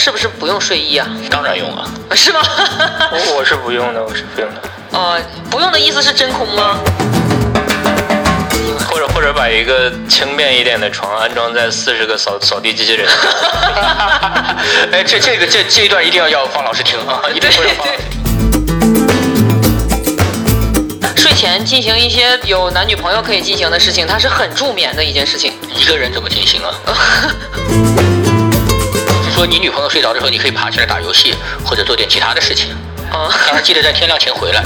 是不是不用睡衣啊？当然用啊，是吗？我我是不用的，我是不用的。哦，不用的意思是真空吗？或者或者把一个轻便一点的床安装在四十个扫扫地机器人。哎，这这个这这一段一定要要方老师听啊，一定会让方老师听。睡前进行一些有男女朋友可以进行的事情，它是很助眠的一件事情。一个人怎么进行啊？是说你女朋友睡着的时候，你可以爬起来打游戏，或者做点其他的事情。啊、当然记得在天亮前回来。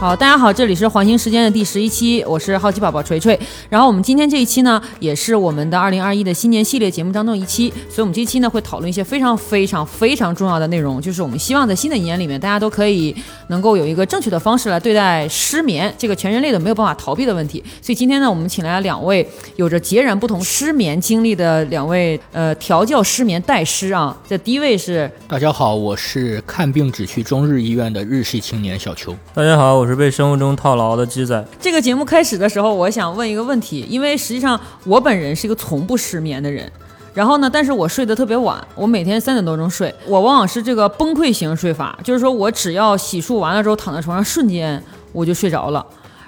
好，大家好，这里是环形时间的第十一期，我是好奇宝宝锤锤。然后我们今天这一期呢，也是我们的二零二一的新年系列节目当中一期，所以我们这期呢会讨论一些非常非常非常重要的内容，就是我们希望在新的一年里面，大家都可以能够有一个正确的方式来对待失眠这个全人类的没有办法逃避的问题。所以今天呢，我们请来了两位有着截然不同失眠经历的两位呃调教失眠代师啊。这第一位是大家好，我是看病只去中日医院的日系青年小邱。大家好，我是被生物钟套牢的鸡仔。这个节目开始的时候，我想问一个问题，因为实际上我本人是一个从不失眠的人。然后呢，但是我睡得特别晚，我每天三点多钟睡，我往往是这个崩溃型睡法，就是说我只要洗漱完了之后躺在床上，瞬间我就睡着了。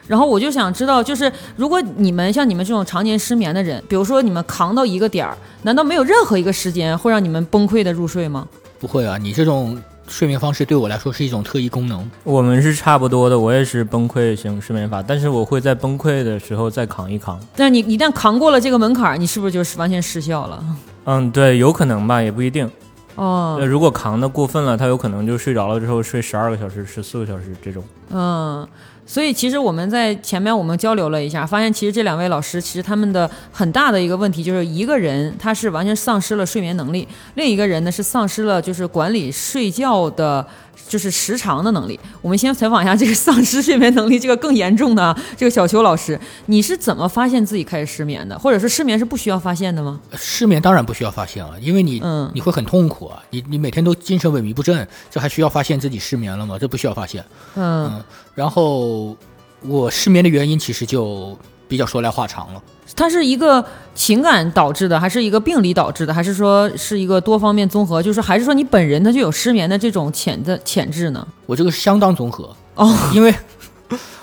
然后我就想知道，就是如果你们像你们这种常年失眠的人，比如说你们扛到一个点儿，难道没有任何一个时间会让你们崩溃的入睡吗？不会啊，你这种睡眠方式对我来说是一种特异功能。我们是差不多的，我也是崩溃型失眠法，但是我会在崩溃的时候再扛一扛。但你一旦扛过了这个门槛儿，你是不是就完全失效了？嗯，对，有可能吧，也不一定。哦那，，如果扛的过分了，他有可能就睡着了之后睡十二个小时、十四个小时这种。嗯，所以其实我们在前面我们交流了一下，发现其实这两位老师其实他们的很大的一个问题就是一个人他是完全丧失了睡眠能力，另一个人呢是丧失了就是管理睡觉的。就是时长的能力。我们先采访一下这个丧失睡眠能力这个更严重的啊这个小邱老师，你是怎么发现自己开始失眠的？或者说失眠是不需要发现的吗？失眠当然不需要发现啊，因为你、嗯你会很痛苦啊，你你每天都精神萎靡不振，这还需要发现自己失眠了吗？这不需要发现。嗯，嗯，然后我失眠的原因其实就比较说来话长了。它是一个情感导致的，还是一个病理导致的，还是说是一个多方面综合？就是还是说你本人他就有失眠的这种潜的潜质呢？我这个是相当综合，哦，因为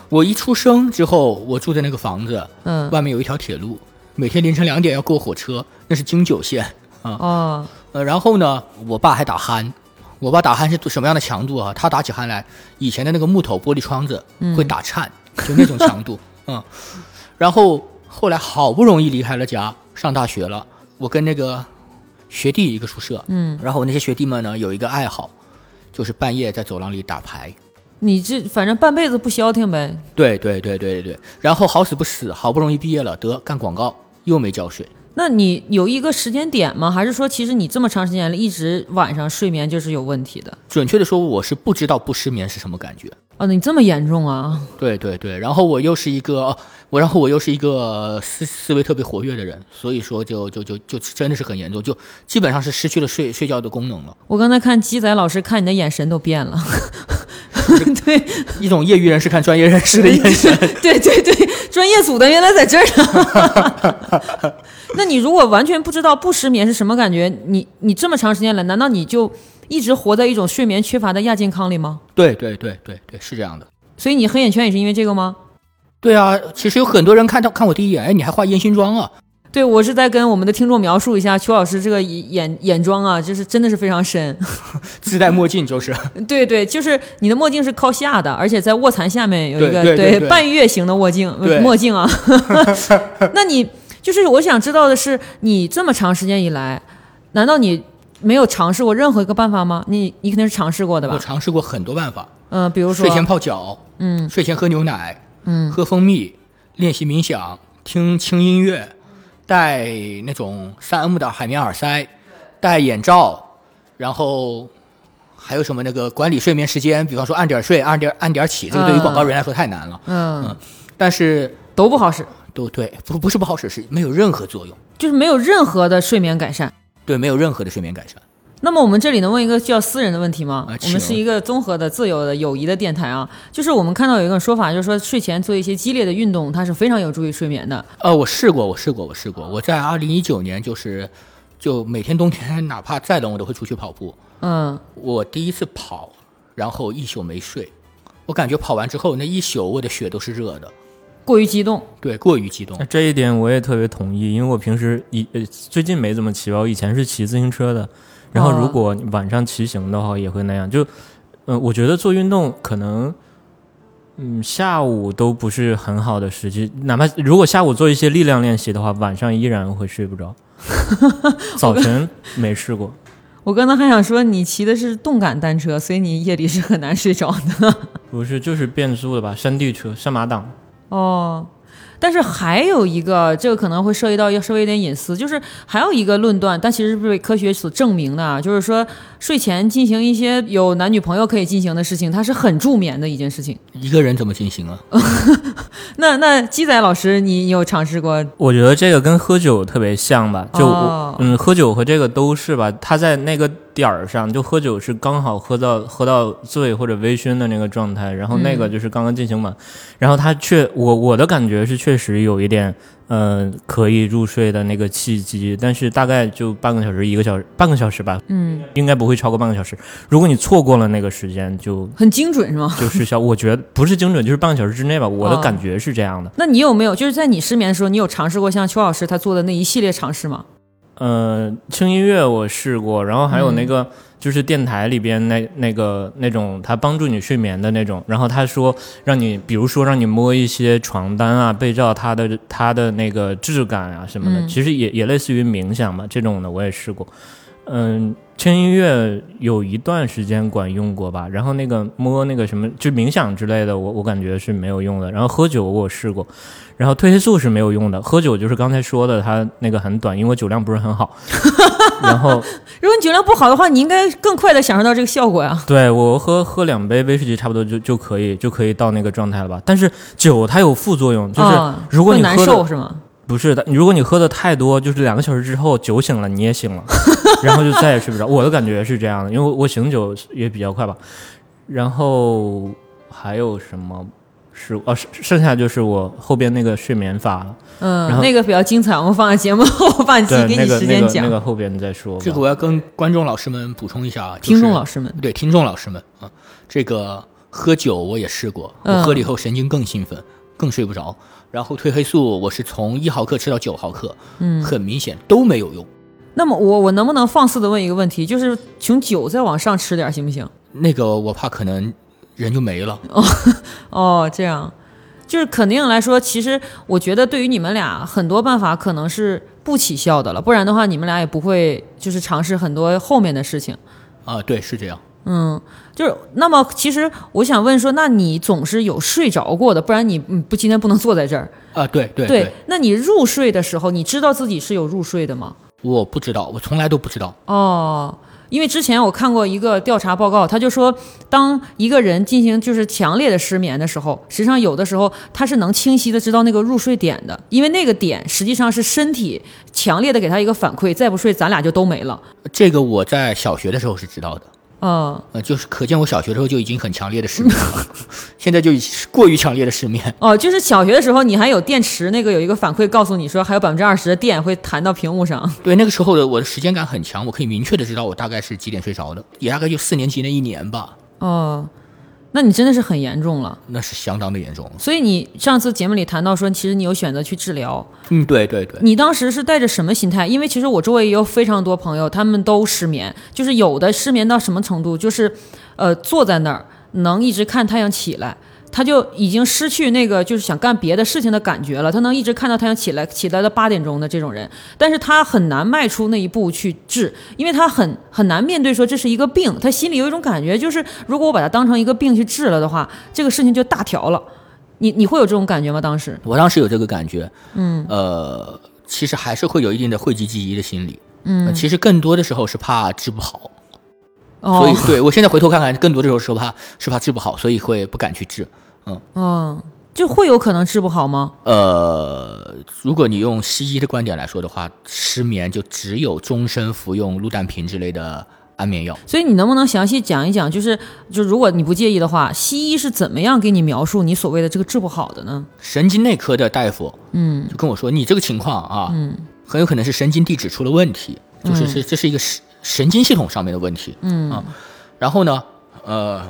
我一出生之后，我住的那个房子嗯，外面有一条铁路，每天凌晨两点要过火车，那是京九线啊。哦，呃，然后呢，我爸还打鼾，我爸打鼾是什么样的强度啊？他打起鼾来，以前的那个木头玻璃窗子会打颤，就那种强度，嗯。然后后来好不容易离开了家，上大学了，我跟那个学弟一个宿舍，嗯，然后我那些学弟们呢有一个爱好，就是半夜在走廊里打牌。你这反正半辈子不消停呗。对对对对对对，然后好死不死，好不容易毕业了，得干广告，又没交税。那你有一个时间点吗？还是说其实你这么长时间了，一直晚上睡眠就是有问题的？准确的说，我是不知道不失眠是什么感觉。哦，你这么严重啊？对对对，然后我又是一个，哦我然后我又是一个思思维特别活跃的人，所以说就就就就真的是很严重，就基本上是失去了睡睡觉的功能了，我刚才看鸡仔老师看你的眼神都变了。对一种业余人士看专业人士的眼神。对 对对，专业组的原来在这儿呢。那你如果完全不知道不失眠是什么感觉，你你这么长时间了，难道你就一直活在一种睡眠缺乏的亚健康里吗？对对对对对，是这样的。所以你黑眼圈也是因为这个吗？对啊，其实有很多人看到看我第一眼，哎，你还画烟熏妆啊？对，我是在跟我们的听众描述一下邱老师这个眼眼妆啊，就是真的是非常深。自带墨镜就是。对对，就是你的墨镜是靠下的，而且在卧蚕下面有一个对半月形的墨镜对墨镜啊。那你就是我想知道的是，你这么长时间以来，难道你没有尝试过任何一个办法吗？你你肯定是尝试过的吧我？尝试过很多办法，嗯、比如说睡前泡脚，嗯睡前喝牛奶，嗯喝蜂蜜，练习冥想，听轻音乐，戴那种三 M 的海绵耳塞，戴眼罩，然后还有什么那个管理睡眠时间，比方说按点睡，按点按点起，这个对于嗯广告人来说太难了。嗯，但是都不好使，都对，不不是不好使，是没有任何作用，就是没有任何的睡眠改善。对，没有任何的睡眠改善。那么我们这里能问一个叫私人的问题吗？啊我们是一个综合的、自由的、友谊的电台啊。就是我们看到有一个说法，就是说睡前做一些激烈的运动，它是非常有助于睡眠的。呃，我试过，我试过，我试过。我在二零一九年就是，就每天冬天 哪怕再冷，我都会出去跑步。嗯，我第一次跑，然后一宿没睡，我感觉跑完之后那一宿我的血都是热的，过于激动。对，过于激动那。这一点我也特别同意，因为我平时以呃最近没怎么骑吧，我以前是骑自行车的，然后哦如果晚上骑行的话也会那样，就嗯、我觉得做运动可能。嗯，下午都不是很好的时机，哪怕如果下午做一些力量练习的话，晚上依然会睡不着。早晨没试过，我刚才还想说，你骑的是动感单车，所以你夜里是很难睡着的。不是就是变速的吧？山地车、山马档，哦，但是还有一个，这个可能会涉及到要稍微有点隐私，就是还有一个论断，但其实是被科学所证明的啊，就是说睡前进行一些有男女朋友可以进行的事情，它是很助眠的一件事情。一个人怎么进行啊？那那鸡仔老师，你你有尝试过？我觉得这个跟喝酒特别像吧，就、哦嗯，喝酒和这个都是吧，他在那个点儿上，就喝酒是刚好喝到喝到醉或者微醺的那个状态，然后那个就是刚刚进行完，然后他确我我的感觉是确实有一点呃可以入睡的那个契机，但是大概就半个小时一个小时半个小时吧，嗯，应该不会超过半个小时。如果你错过了那个时间，就很精准是吗？就失效。我觉得不是精准，就是半个小时之内吧，我的哦感觉是这样的。那你有没有就是在你失眠的时候，你有尝试过像邱老师他做的那一系列尝试吗？呃，轻音乐我试过，然后还有那个、就是电台里边那那个那种他帮助你睡眠的那种，然后他说让你，比如说让你摸一些床单啊、被罩，它的它的那个质感啊什么的，嗯其实也也类似于冥想嘛，这种的我也试过。嗯，轻音乐有一段时间管用过吧，然后那个摸那个什么，就冥想之类的，我我感觉是没有用的。然后喝酒我试过，然后褪黑素是没有用的。喝酒就是刚才说的，它那个很短，因为我酒量不是很好。然后如果你酒量不好的话，你应该更快的享受到这个效果呀。对我喝喝两杯威士忌差不多就就可以就可以到那个状态了吧。但是酒它有副作用，就是如果你喝的、受是吗？不是的，如果你喝的太多，就是两个小时之后酒醒了，你也醒了，然后就再也睡不着。我的感觉是这样的，因为我我醒酒也比较快吧。然后还有什么是哦，剩剩下就是我后边那个睡眠法了。嗯然，后那个比较精彩，我们放在节目后半期对，给你那个那个时间讲。那个后边再说。这个我要跟观众老师们补充一下啊，就是听众老师们，对听众老师们啊，这个喝酒我也试过，嗯我喝了以后神经更兴奋，更睡不着。然后褪黑素我是从一毫克吃到九毫克，嗯，很明显都没有用。那么我我能不能放肆的问一个问题，就是从酒再往上吃点行不行？那个我怕可能人就没了。哦 哦，这样，就是肯定来说，其实我觉得对于你们俩很多办法可能是不起效的了，不然的话你们俩也不会就是尝试很多后面的事情。啊，对，是这样。嗯，就是那么其实我想问说，那你总是有睡着过的，不然你嗯不今天不能坐在这儿。啊，对对对，那你入睡的时候，你知道自己是有入睡的吗？我不知道，我从来都不知道。哦，因为之前我看过一个调查报告，他就说，当一个人进行就是强烈的失眠的时候，实际上有的时候他是能清晰的知道那个入睡点的，因为那个点实际上是身体强烈的给他一个反馈，再不睡咱俩就都没了。这个我在小学的时候是知道的，嗯，呃，就是可见我小学的时候就已经很强烈的失眠了，现在就过于强烈的失眠。哦，就是小学的时候你还有电池，那个有一个反馈告诉你说还有百分之二十的电会弹到屏幕上。对，那个时候的我的时间感很强，我可以明确的知道我大概是几点睡着的，也大概就四年级那一年吧，哦，那你真的是很严重了。那是相当的严重。所以你上次节目里谈到说，其实你有选择去治疗，嗯，对对对，你当时是带着什么心态？因为其实我周围也有非常多朋友，他们都失眠，就是有的失眠到什么程度，就是，呃，坐在那儿能一直看太阳起来，他就已经失去那个就是想干别的事情的感觉了。他能一直看到太阳起来，起来到八点钟的这种人，但是他很难迈出那一步去治，因为他很很难面对说这是一个病，他心里有一种感觉，就是如果我把它当成一个病去治了的话，这个事情就大条了。你你会有这种感觉吗？当时？我当时有这个感觉，嗯，呃，其实还是会有一定的讳疾忌医的心理，嗯、其实更多的时候是怕治不好，哦，所以对我现在回头看看，更多的时候是怕是怕治不好，所以会不敢去治。嗯嗯，就会有可能治不好吗？呃，如果你用西医的观点来说的话，失眠就只有终身服用氯氮平之类的安眠药。所以你能不能详细讲一讲，就是就如果你不介意的话，西医是怎么样给你描述你所谓的这个治不好的呢？神经内科的大夫嗯就跟我说，你这个情况啊，嗯很有可能是神经递质出了问题，就是嗯是这是一个神神经系统上面的问题。嗯啊然后呢，呃，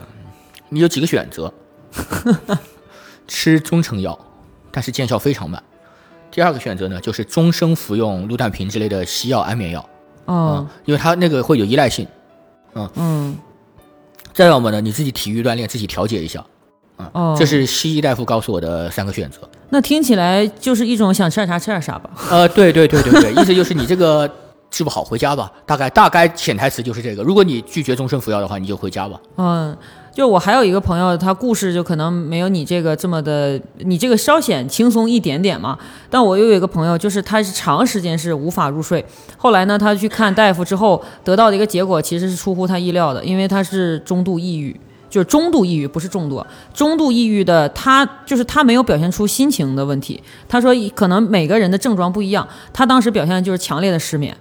你有几个选择，吃中成药，但是见效非常慢。第二个选择呢，就是终生服用氯氮平之类的西药安眠药，哦嗯，因为它那个会有依赖性。嗯嗯再要么呢，你自己体育锻炼，自己调节一下。啊，哦，这是西医大夫告诉我的三个选择。那听起来就是一种想吃点啥吃点啥吧。呃，对对对对对，意思就是你这个治不好回家吧，大概大概潜台词就是这个。如果你拒绝终身服药的话，你就回家吧。嗯，就我还有一个朋友，他故事就可能没有你这个这么的，你这个稍显轻松一点点嘛。但我又有一个朋友，就是他是长时间是无法入睡，后来呢，他去看大夫之后得到的一个结果其实是出乎他意料的，因为他是中度抑郁。就是中度抑郁，不是重度，中度抑郁的他就是他没有表现出心情的问题。他说可能每个人的症状不一样，他当时表现就是强烈的失眠。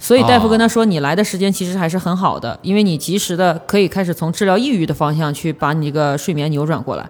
所以大夫跟他说，你来的时间其实还是很好的，因为你及时的可以开始从治疗抑郁的方向去把你这个睡眠扭转过来。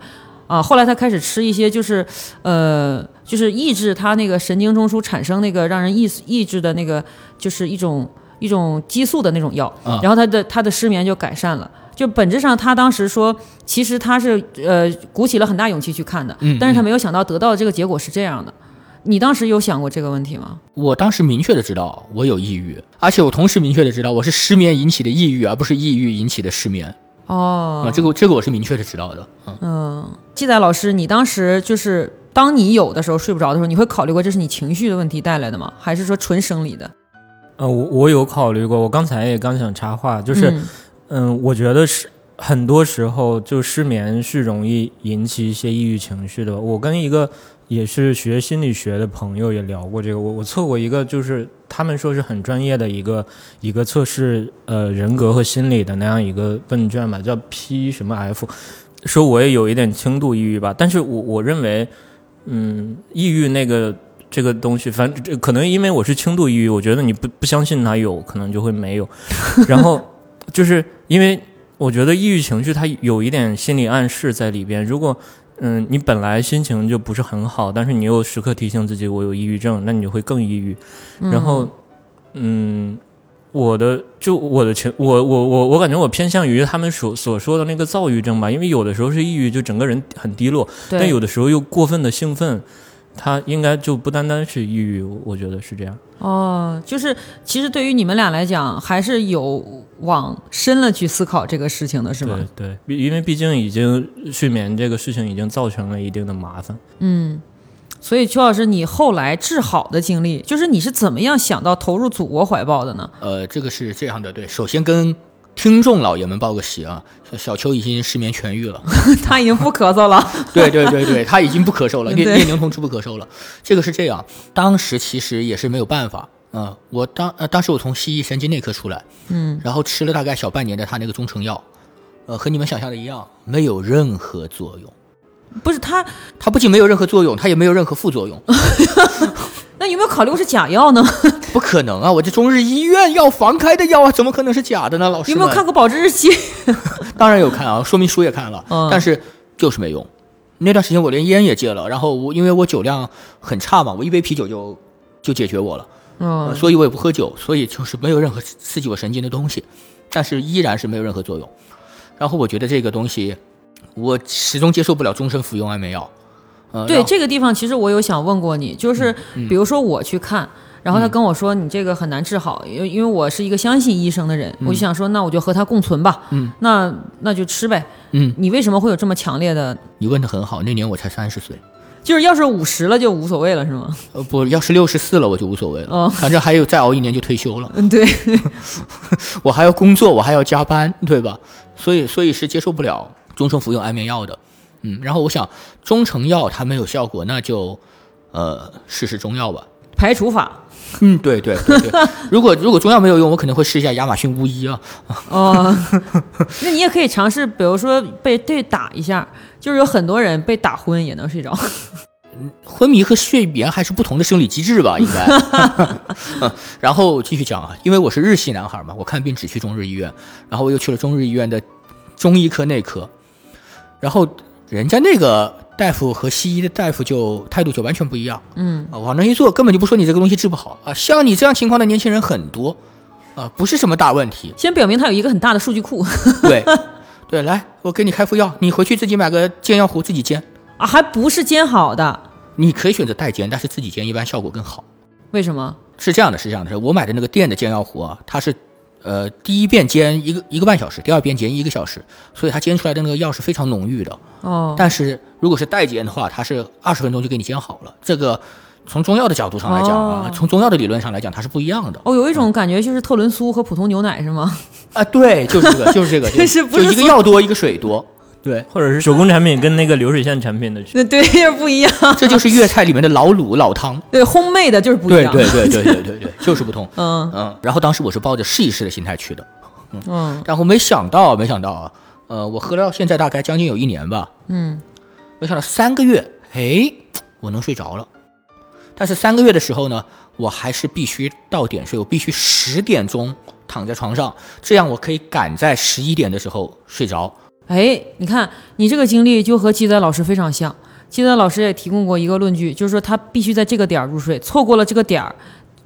啊，后来他开始吃一些就是，呃，就是抑制他那个神经中枢产生那个让人抑抑制的那个，就是一种一种激素的那种药，啊然后他的他的失眠就改善了。就本质上，他当时说，其实他是呃鼓起了很大勇气去看的，嗯但是他没有想到得到的这个结果是这样的。你当时有想过这个问题吗？我当时明确的知道我有抑郁，而且我同时明确的知道我是失眠引起的抑郁，而不是抑郁引起的失眠。哦啊，这个这个我是明确的知道的。嗯，嗯，季仔老师，你当时就是当你有的时候睡不着的时候，你会考虑过这是你情绪的问题带来的吗？还是说纯生理的？呃，我我有考虑过，我刚才也刚想插话，就是嗯嗯，我觉得是很多时候就失眠是容易引起一些抑郁情绪的。我跟一个也是学心理学的朋友也聊过这个，我我测过一个，就是他们说是很专业的一个一个测试呃人格和心理的那样一个问卷吧，叫 P 什么 F，说我也有一点轻度抑郁吧，但是我我认为，嗯，抑郁那个。这个东西，反正这可能因为我是轻度抑郁，我觉得你不不相信它有可能就会没有，然后就是因为我觉得抑郁情绪它有一点心理暗示在里边。如果嗯你本来心情就不是很好，但是你又时刻提醒自己我有抑郁症，那你就会更抑郁。然后嗯，我的就我的情我我我我感觉我偏向于他们所所说的那个躁郁症吧，因为有的时候是抑郁，就整个人很低落，但，有的时候又过分的兴奋。它应该就不单单是抑郁，我我觉得是这样。哦，就是其实对于你们俩来讲，还是有往深了去思考这个事情的，是吗？对对，因为毕竟已经睡眠这个事情已经造成了一定的麻烦。嗯。所以邱老师，你后来治好的经历，就是你是怎么样想到投入祖国怀抱的呢？呃，这个是这样的，对，首先跟听众老爷们报个喜啊，小小邱已经失眠痊愈了。他已经不咳嗽了。对对对对，他已经不咳嗽了，列对列宁同志不咳嗽了。这个是这样，当时其实也是没有办法。嗯，我当呃当时我从西医神经内科出来，嗯，然后吃了大概小半年的他那个中成药，呃，和你们想象的一样，没有任何作用。不是他，他不仅没有任何作用，他也没有任何副作用。那有没有考虑过是假药呢？不可能啊！我这中日医院药房开的药啊，怎么可能是假的呢？老师们有没有看过保质日期？当然有看啊，说明书也看了，嗯但是就是没用。那段时间我连烟也戒了，然后我因为我酒量很差嘛，我一杯啤酒就就解决我了，呃嗯，所以我也不喝酒，所以就是没有任何刺激我神经的东西，但是依然是没有任何作用。然后我觉得这个东西，我始终接受不了终身服用安眠药。呃，对这个地方，其实我有想问过你，就是比如说我去看，然后他跟我说你这个很难治好，因为因为我是一个相信医生的人，我就想说那我就和他共存吧，嗯，那那就吃呗。嗯，你为什么会有这么强烈的？你问的很好，那年我才三十岁，就是要是五十了就无所谓了，是吗？呃，不，要是六十四了我就无所谓了，哦反正还有再熬一年就退休了。嗯，对，我还要工作，我还要加班，对吧？所以，所以是接受不了终生服用安眠药的。嗯，然后我想，中成药它没有效果，那就呃试试中药吧。排除法。嗯，对对对对。如果如果中药没有用，我可能会试一下亚马逊巫医啊。哦，那你也可以尝试，比如说被对打一下，就是有很多人被打昏也能睡着。嗯昏迷和睡眠还是不同的生理机制吧，应该。嗯然后继续讲啊，因为我是日系男孩嘛，我看病只去中日医院，然后我又去了中日医院的中医科内科，然后人家那个大夫和西医的大夫就态度就完全不一样。嗯啊，往那一坐，根本就不说你这个东西治不好啊。像你这样情况的年轻人很多，啊，不是什么大问题。先表明他有一个很大的数据库 对，对，来，我给你开副药，你回去自己买个煎药壶自己煎。啊，还不是煎好的，你可以选择代煎，但是自己煎一般效果更好。为什么？是这样的，是这样的，我买的那个店的煎药壶啊，它是，呃，第一遍煎一个一个半小时，第二遍煎一个小时，所以它煎出来的那个药是非常浓郁的。哦，但是如果是代煎的话，它是二十分钟就给你煎好了。这个从中药的角度上来讲啊，哦从中药的理论上来讲，它是不一样的。哦，有一种感觉就是特仑苏和普通牛奶是吗？啊，对，就是这个，就是这个，就是不是就一个所药多，一个水多。对，或者是手工产品跟那个流水线产品的区别。对对，就是不一样。这就是粤菜里面的老卤老汤。对，烘焙的就是不一样。对对对对对对对，就是不同。嗯嗯，然后当时我是抱着试一试的心态去的，嗯然后没想到，没想到啊，呃，我喝到现在大概将近有一年吧，嗯，没想到三个月，哎，我能睡着了。但是三个月的时候呢，我还是必须到点睡，我必须十点钟躺在床上，这样我可以赶在十一点的时候睡着。哎，你看你这个经历就和鸡仔老师非常像。鸡仔老师也提供过一个论据，就是说他必须在这个点儿入睡，错过了这个点儿，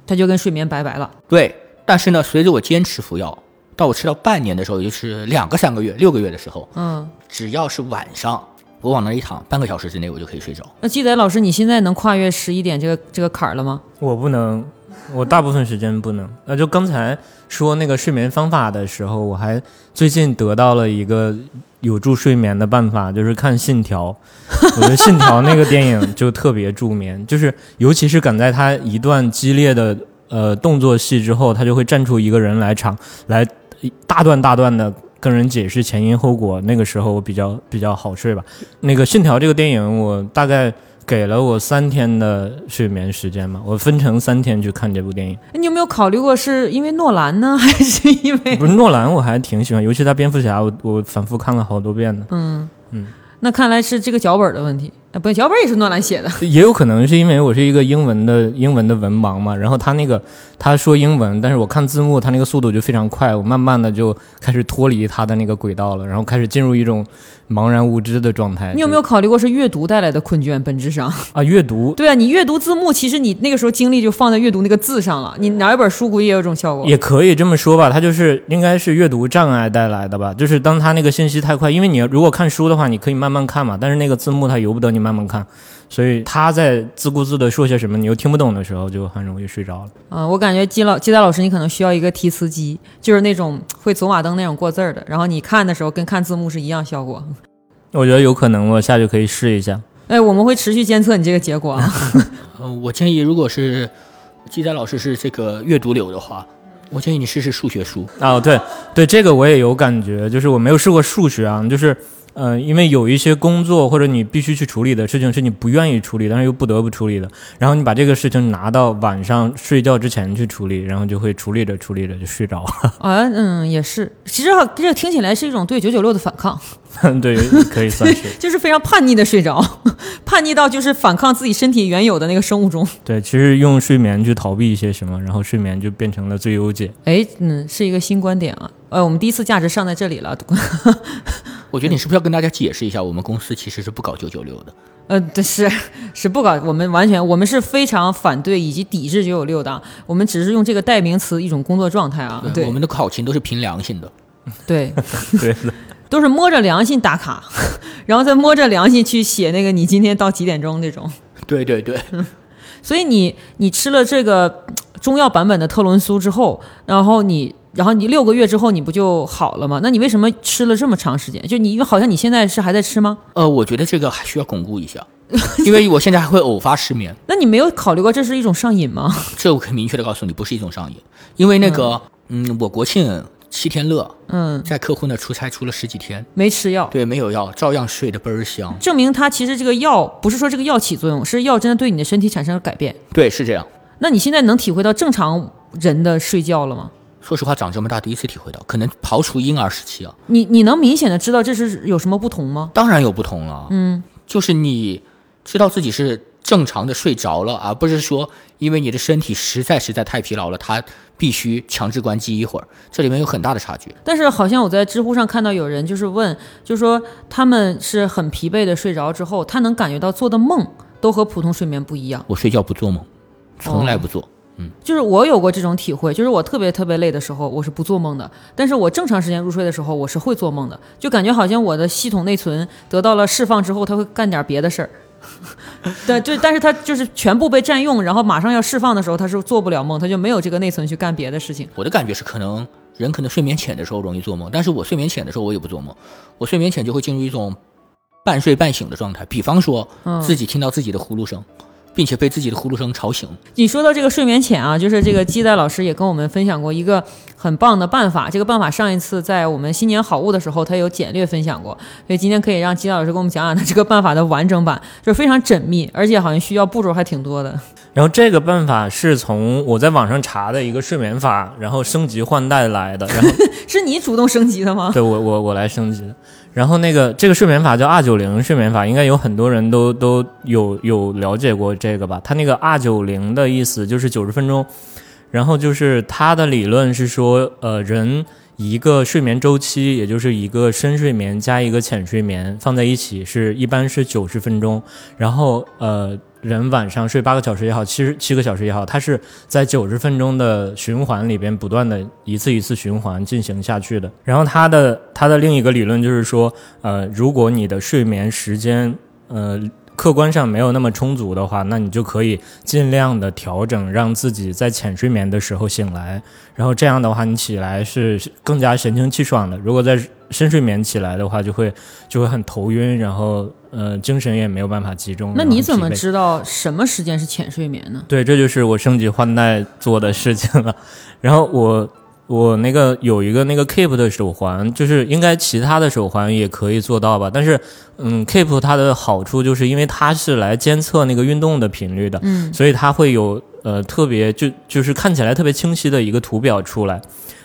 他就跟睡眠拜拜了。对，但是呢，随着我坚持服药，到我吃到半年的时候，也就是两个、三个月、六个月的时候，嗯，只要是晚上，我往那一躺，半个小时之内我就可以睡着。那鸡仔老师，你现在能跨越十一点这个这个坎儿了吗？我不能，我大部分时间不能。那就刚才说那个睡眠方法的时候，我还最近得到了一个有助睡眠的办法，就是看《信条》。我觉得《信条》那个电影就特别助眠，就是尤其是赶在他一段激烈的呃动作戏之后，他就会站出一个人来场，来大段大段的跟人解释前因后果。那个时候我比较比较好睡吧。那个《信条》这个电影，我大概。给了我三天的睡眠时间嘛，我分成三天去看这部电影。你有没有考虑过是因为诺兰呢，还是因为不是诺兰，我还挺喜欢，尤其他蝙蝠侠，我我反复看了好多遍呢。嗯嗯？那看来是这个脚本的问题。啊，不，脚本也是诺兰写的。也有可能是因为我是一个英文的英文的文盲嘛，然后他那个他说英文，但是我看字幕，他那个速度就非常快，我慢慢的就开始脱离他的那个轨道了，然后开始进入一种茫然无知的状态。你有没有考虑过是阅读带来的困倦？本质上，啊？阅读对啊，你阅读字幕，其实你那个时候精力就放在阅读那个字上了。你拿一本书估计也有这种效果。也可以这么说吧，它就是应该是阅读障碍带来的吧。就是当他那个信息太快，因为你如果看书的话，你可以慢慢看嘛，但是那个字幕它由不得你慢慢看，所以他在自顾自的说些什么，你又听不懂的时候，就很容易睡着了。嗯，我感觉基老基仔老师，你可能需要一个提词机，就是那种会走马灯那种过字儿的，然后你看的时候跟看字幕是一样效果。我觉得有可能，我下去可以试一下。哎，我们会持续监测你这个结果啊。嗯、我建议，如果是鸡仔老师是这个阅读流的话，我建议你试试数学书。哦，对对，这个我也有感觉，就是我没有试过数学啊，就是呃，因为有一些工作或者你必须去处理的事情是你不愿意处理，但是又不得不处理的，然后你把这个事情拿到晚上睡觉之前去处理，然后就会处理着处理着就睡着了。啊，嗯，也是。其实，这听起来是一种对九九六的反抗，对，可以算是。就是非常叛逆的睡着，叛逆到就是反抗自己身体原有的那个生物钟。对，其实用睡眠去逃避一些什么，然后睡眠就变成了最优解。哎，嗯，是一个新观点啊。呃，我们第一次价值上在这里了。我觉得你是不是要跟大家解释一下，我们公司其实是不搞九九六的？呃，对，是是不搞，我们完全，我们是非常反对以及抵制九九六的。我们只是用这个代名词，一种工作状态啊。对我们的考勤都是凭良心的。对，对的，都是摸着良心打卡，然后再摸着良心去写那个你今天到几点钟那种。对对对，所以你你吃了这个中药版本的特仑苏之后，然后你然后你六个月之后你不就好了吗？那你为什么吃了这么长时间？就你因为好像你现在是还在吃吗？呃，我觉得这个还需要巩固一下，因为我现在还会偶发失眠。那你没有考虑过这是一种上瘾吗？这我可以明确的告诉你，不是一种上瘾，因为那个，嗯，我国庆七天乐，嗯，在客户那出差出了十几天，没吃药，对，没有药，照样睡得倍儿香。证明他其实这个药不是说这个药起作用，是药真的对你的身体产生了改变。对，是这样。那你现在能体会到正常人的睡觉了吗？说实话，长这么大第一次体会到，可能刨除婴儿时期啊，你你能明显的知道这是有什么不同吗？当然有不同了。嗯，就是你知道自己是正常的睡着了，而不是说因为你的身体实在实在太疲劳了，它必须强制关机一会儿，这里面有很大的差距。但是好像我在知乎上看到有人就是问，就说他们是很疲惫的睡着之后，他能感觉到做的梦都和普通睡眠不一样。我睡觉不做梦，从来不做。嗯就是我有过这种体会，就是我特别特别累的时候，我是不做梦的；但是我正常时间入睡的时候，我是会做梦的，就感觉好像我的系统内存得到了释放之后，它会干点别的事儿。对，就但是他就是全部被占用，然后马上要释放的时候，他是做不了梦，他就没有这个内存去干别的事情。我的感觉是，可能人可能睡眠浅的时候容易做梦，但是我睡眠浅的时候我也不做梦，我睡眠浅就会进入一种半睡半醒的状态，比方说嗯自己听到自己的呼噜声，并且被自己的呼噜声吵醒。你说到这个睡眠浅啊，就是这个基代老师也跟我们分享过一个很棒的办法。这个办法上一次在我们新年好物的时候，他有简略分享过，所以今天可以让基代老师给我们讲讲他这个办法的完整版，就是非常缜密，而且好像需要步骤还挺多的。然后这个办法是从我在网上查的一个睡眠法，然后升级换代来的，然后 是你主动升级的吗？对我我我来升级的。然后那个这个睡眠法叫 R 九零睡眠法，应该有很多人都都有有了解过这个吧？它那个 R 九零的意思就是九十分钟，然后就是它的理论是说，呃，人一个睡眠周期，也就是一个深睡眠加一个浅睡眠放在一起是一般是九十分钟，然后呃。人晚上睡八个小时也好，七十七个小时也好，它是在九十分钟的循环里边不断的一次一次循环进行下去的。然后它的它的另一个理论就是说，呃，如果你的睡眠时间呃客观上没有那么充足的话，那你就可以尽量的调整，让自己在浅睡眠的时候醒来，然后这样的话你起来是更加神清气爽的。如果在深睡眠起来的话，就会就会很头晕，然后呃精神也没有办法集中。那你怎么知道什么时间是浅睡眠呢？对，这就是我升级换代做的事情了。然后我我那个有一个那个 Keep 的手环，就是应该其他的手环也可以做到吧？但是嗯，Keep 它的好处就是因为它是来监测那个运动的频率的，嗯，所以它会有呃特别就就是看起来特别清晰的一个图表出来。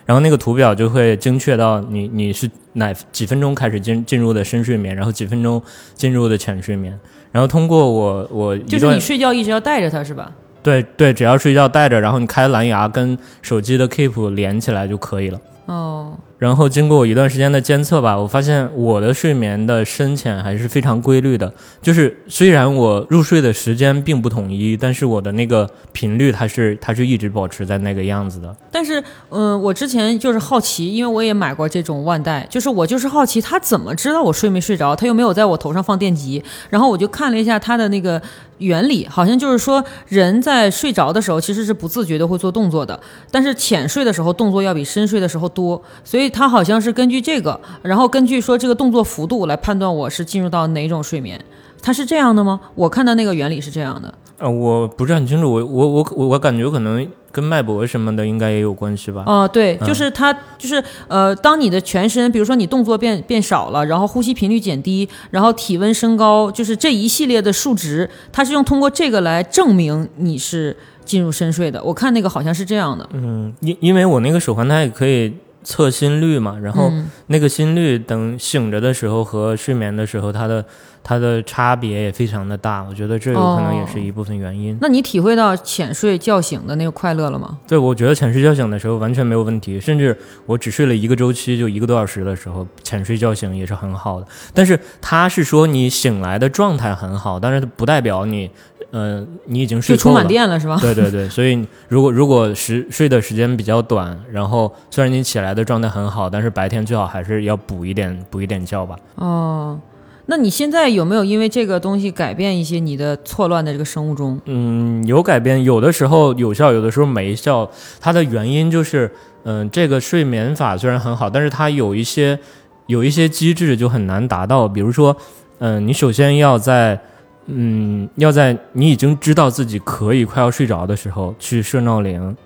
然后那个图表就会精确到你你是哪几分钟开始进进入的深睡眠，然后几分钟进入的浅睡眠。然后通过我我就是你睡觉一直要带着它是吧？对对，只要睡觉带着，然后你开蓝牙跟手机的 Keep 连起来就可以了。哦，然后经过我一段时间的监测吧，我发现我的睡眠的深浅还是非常规律的。就是虽然我入睡的时间并不统一，但是我的那个频率它是它是一直保持在那个样子的。但是，嗯、我之前就是好奇，因为我也买过这种腕带，就是我就是好奇，它怎么知道我睡没睡着？它又没有在我头上放电极，然后我就看了一下它的那个原理，好像就是说人在睡着的时候其实是不自觉的会做动作的，但是浅睡的时候动作要比深睡的时候多，所以它好像是根据这个，然后根据说这个动作幅度来判断我是进入到哪种睡眠。它是这样的吗？我看到那个原理是这样的。呃，我不是很清楚，我我我我感觉可能跟脉搏什么的应该也有关系吧。哦，对，就是它，就是呃，当你的全身，比如说你动作变变少了，然后呼吸频率减低，然后体温升高，就是这一系列的数值，它是用通过这个来证明你是进入深睡的。我看那个好像是这样的。嗯，因因为我那个手环它也可以测心率嘛，然后嗯那个心率等醒着的时候和睡眠的时候，它的它的差别也非常的大，我觉得这有可能也是一部分原因。那你体会到浅睡觉醒的那个快乐了吗？对，我觉得浅睡觉醒的时候完全没有问题，甚至我只睡了一个周期，就一个多小时的时候，浅睡觉醒也是很好的。但是它是说你醒来的状态很好，但是不代表你，呃，你已经睡就充。满电了是吧？对对对，所以如果如果时睡的时间比较短，然后虽然你起来的状态很好，但是白天最好还是要补一点补一点觉吧。哦，那你现在有没有因为这个东西改变一些你的错乱的这个生物钟？嗯，有改变，有的时候有效，有的时候没效。它的原因就是，嗯、这个睡眠法虽然很好，但是它有一些有一些机制就很难达到。比如说，嗯、你首先要在，嗯，要在你已经知道自己可以快要睡着的时候去设闹铃，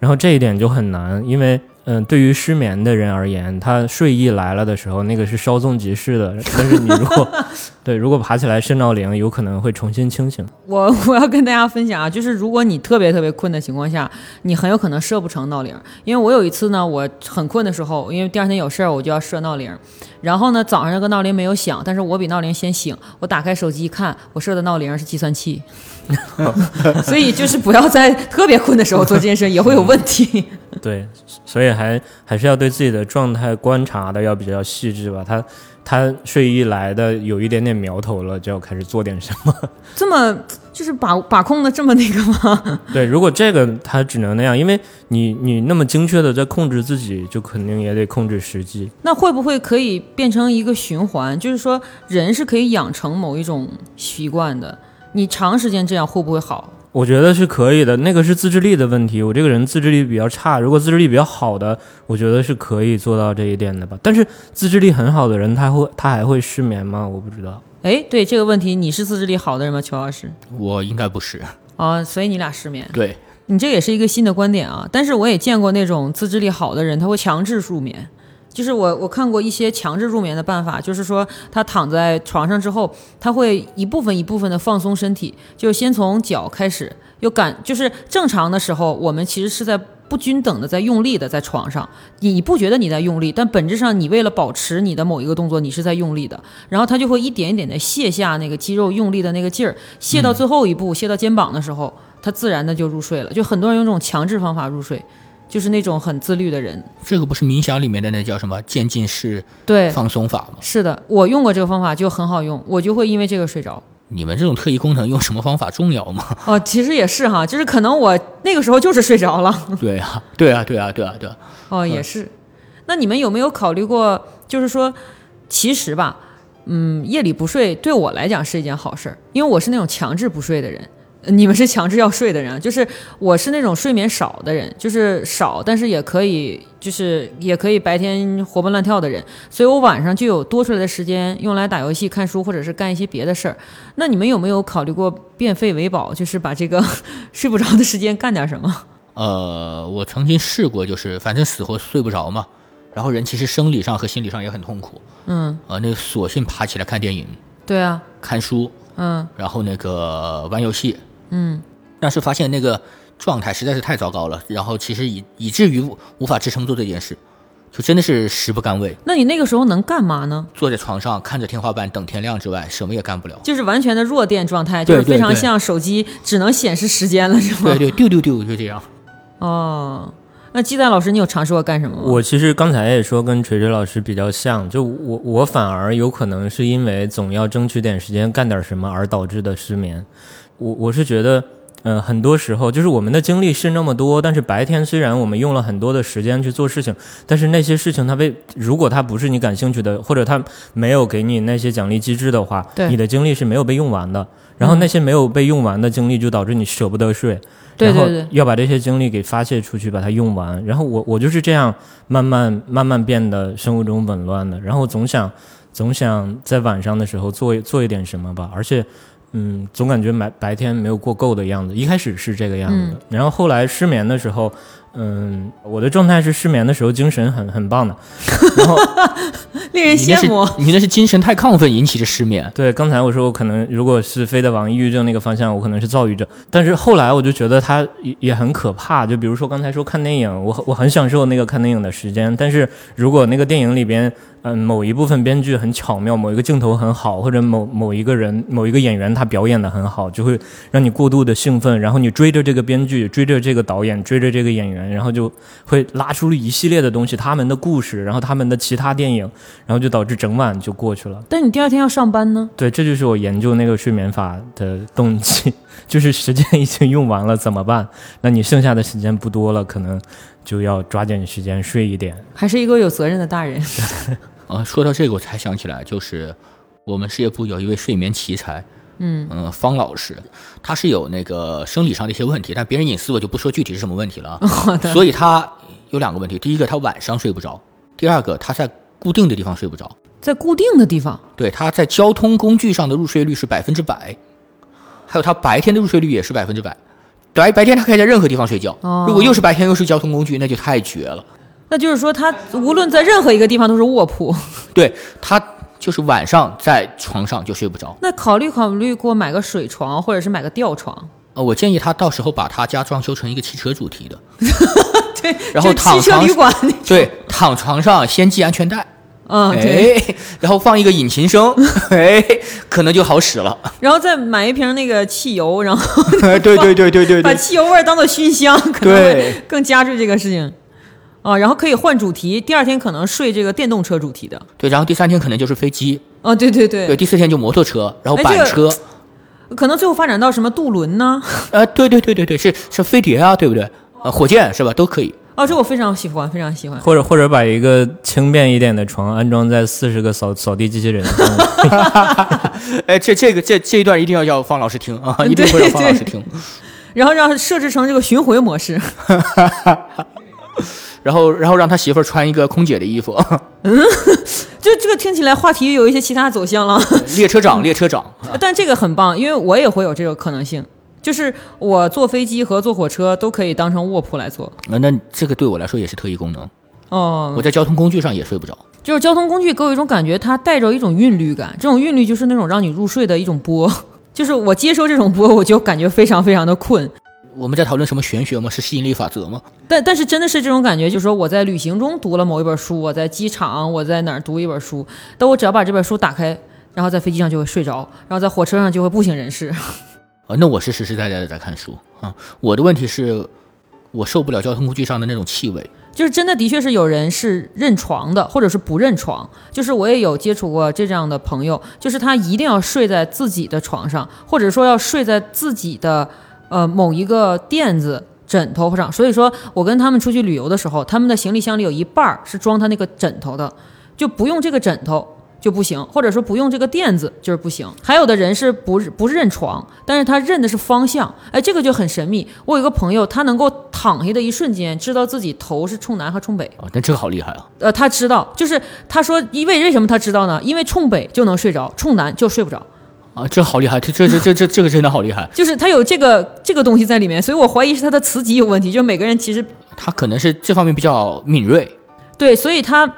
然后这一点就很难，因为。嗯、对于失眠的人而言，他睡意来了的时候，那个是稍纵即逝的。但是你如果 对如果爬起来设闹铃，有可能会重新清醒。我我要跟大家分享啊，就是如果你特别特别困的情况下，你很有可能设不成闹铃。因为我有一次呢，我很困的时候，因为第二天有事儿，我就要设闹铃。然后呢，早上那个闹铃没有响，但是我比闹铃先醒。我打开手机一看，我设的闹铃是计算器。所以就是不要在特别困的时候做健身，也会有问题。对，所以还还是要对自己的状态观察的要比较细致吧。他他睡意来的有一点点苗头了，就要开始做点什么。这么就是把把控的这么那个吗？对，如果这个他只能那样，因为你你那么精确的在控制自己，就肯定也得控制时机。那会不会可以变成一个循环？就是说，人是可以养成某一种习惯的。你长时间这样会不会好？我觉得是可以的，那个是自制力的问题。我这个人自制力比较差，如果自制力比较好的，我觉得是可以做到这一点的吧。但是自制力很好的人，他会他还会失眠吗？我不知道。哎，对这个问题，你是自制力好的人吗，邱老师？我应该不是。啊，所以你俩失眠。对，你这也是一个新的观点啊。但是我也见过那种自制力好的人，他会强制入眠。就是我我看过一些强制入眠的办法，就是说他躺在床上之后，他会一部分一部分的放松身体，就先从脚开始，又感就是正常的时候，我们其实是在不均等的在用力的在床上，你不觉得你在用力，但本质上你为了保持你的某一个动作，你是在用力的，然后他就会一点一点的卸下那个肌肉用力的那个劲儿，卸到最后一步，卸到肩膀的时候，他自然的就入睡了。就很多人用这种强制方法入睡。就是那种很自律的人，这个不是冥想里面的那叫什么渐进式对放松法吗？是的，我用过这个方法就很好用，我就会因为这个睡着。你们这种特异功能用什么方法重要吗？哦，其实也是哈，就是可能我那个时候就是睡着了。对啊，对啊，对啊，对啊，对啊。哦，也是。那你们有没有考虑过，就是说，其实吧，嗯，夜里不睡对我来讲是一件好事儿，因为我是那种强制不睡的人。你们是强制要睡的人，就是我是那种睡眠少的人，就是少，但是也可以，就是也可以白天活蹦乱跳的人，所以我晚上就有多出来的时间用来打游戏、看书或者是干一些别的事儿。那你们有没有考虑过变废为宝，就是把这个 睡不着的时间干点什么？呃，我曾经试过，就是反正死活睡不着嘛，然后人其实生理上和心理上也很痛苦，嗯，呃，那索性爬起来看电影、对啊，看书，嗯然后那个玩游戏，嗯，但是发现那个状态实在是太糟糕了，然后其实以以至于无无法支撑做这件事，就真的是食不甘味，那你那个时候能干嘛呢？坐在床上看着天花板等天亮之外，什么也干不了。就是完全的弱电状态，就是非常像手机只能显示时间了，是吗？对对，丢丢丢，就这样。哦，那鸡蛋老师，你有尝试过干什么吗？我其实刚才也说跟锤锤老师比较像，就我我反而有可能是因为总要争取点时间干点什么而导致的失眠。我我是觉得，呃，很多时候就是我们的精力是那么多，但是白天虽然我们用了很多的时间去做事情，但是那些事情它被如果它不是你感兴趣的，或者它没有给你那些奖励机制的话，对你的精力是没有被用完的。然后那些没有被用完的精力，就导致你舍不得睡。然后对对对要把这些精力给发泄出去，把它用完。然后我我就是这样慢慢慢慢变得生物钟紊乱的。然后总想总想在晚上的时候做做一点什么吧，而且嗯，总感觉白白天没有过够的样子。一开始是这个样子的，然后后来失眠的时候，嗯，我的状态是失眠的时候精神很很棒的。然后令人羡慕。你那是精神太亢奋引起的失眠。对，刚才我说我可能如果是飞得往抑郁症那个方向，我可能是躁郁症。但是后来我就觉得它也也很可怕。就比如说刚才说看电影，我很我很享受那个看电影的时间。但是如果那个电影里边，嗯、某一部分编剧很巧妙，某一个镜头很好，或者某某一个人、某一个演员他表演的很好，就会让你过度的兴奋，然后你追着这个编剧，追着这个导演，追着这个演员，然后就会拉出了一系列的东西，他们的故事，然后他们的其他电影，然后就导致整晚就过去了。但你第二天要上班呢？对，这就是我研究那个睡眠法的动机，就是时间已经用完了怎么办？那你剩下的时间不多了，可能就要抓紧时间睡一点。还是一个有责任的大人？啊，说到这个我才想起来，就是我们事业部有一位睡眠奇才，嗯嗯，方老师，他是有那个生理上的一些问题，但别人隐私我就不说具体是什么问题了啊。所以他有两个问题，第一个他晚上睡不着，第二个他在固定的地方睡不着。在固定的地方，对，他在交通工具上的入睡率是百分之百，还有他白天的入睡率也是百分之百。白白天他可以在任何地方睡觉，哦如果又是白天又是交通工具，那就太绝了。那就是说他无论在任何一个地方都是卧铺。对他就是晚上在床上就睡不着。那考虑考虑过买个水床，或者是买个吊床？呃，我建议他到时候把他家装修成一个汽车主题的，对，然后就汽车躺床旅馆。对，躺床上先系安全带，嗯，对。哎，然后放一个引擎声，哎，可能就好使了。然后再买一瓶那个汽油，然后对对对对对把对，汽油味当做熏香，可能会对更加剧这个事情。啊，然后可以换主题，第二天可能睡这个电动车主题的。对，然后第三天可能就是飞机，啊，对对对，对，第四天就摩托车，然后板车，可能最后发展到什么渡轮呢？呃，对对对对对，是是飞碟啊，对不对？呃，火箭是吧？都可以。哦，这我非常喜欢，非常喜欢。或者或者把一个轻便一点的床安装在四十个扫扫地机器人上面。哎，这这个这这一段一定要要方老师听啊，一定会让方老师听。然后让设置成这个巡回模式。然后然后让他媳妇儿穿一个空姐的衣服，嗯就这个听起来话题有一些其他走向了，列车长列车长，但这个很棒，因为我也会有这个可能性，就是我坐飞机和坐火车都可以当成卧铺来坐。呃那这个对我来说也是特异功能，哦，我在交通工具上也睡不着。就是交通工具给我一种感觉，它带着一种韵律感，这种韵律就是那种让你入睡的一种波，就是我接收这种波，我就感觉非常非常的困。我们在讨论什么玄学吗？是吸引力法则吗？但但是真的是这种感觉，就是说我在旅行中读了某一本书，我在机场，我在哪儿读一本书，但我只要把这本书打开，然后在飞机上就会睡着，然后在火车上就会不省人事。呃，那我是实实在在的在看书啊。我的问题是，我受不了交通工具上的那种气味。就是真的，的确是有人是认床的，或者是不认床。就是我也有接触过这样的朋友，就是他一定要睡在自己的床上，或者说要睡在自己的呃某一个垫子、枕头上。所以说我跟他们出去旅游的时候，他们的行李箱里有一半是装他那个枕头的，就不用这个枕头。就不行，或者说不用这个垫子就是不行。还有的人是不不认床，但是他认的是方向，哎，这个就很神秘。我有一个朋友，他能够躺下的一瞬间，知道自己头是冲南和冲北。啊，那这个好厉害啊！呃，他知道，就是他说，因为为什么他知道呢？因为冲北就能睡着，冲南就睡不着，啊，这好厉害，这这这这这这个真的好厉害。就是他有这个这个东西在里面，所以我怀疑是他的磁极有问题。就每个人其实他可能是这方面比较敏锐。对，所以他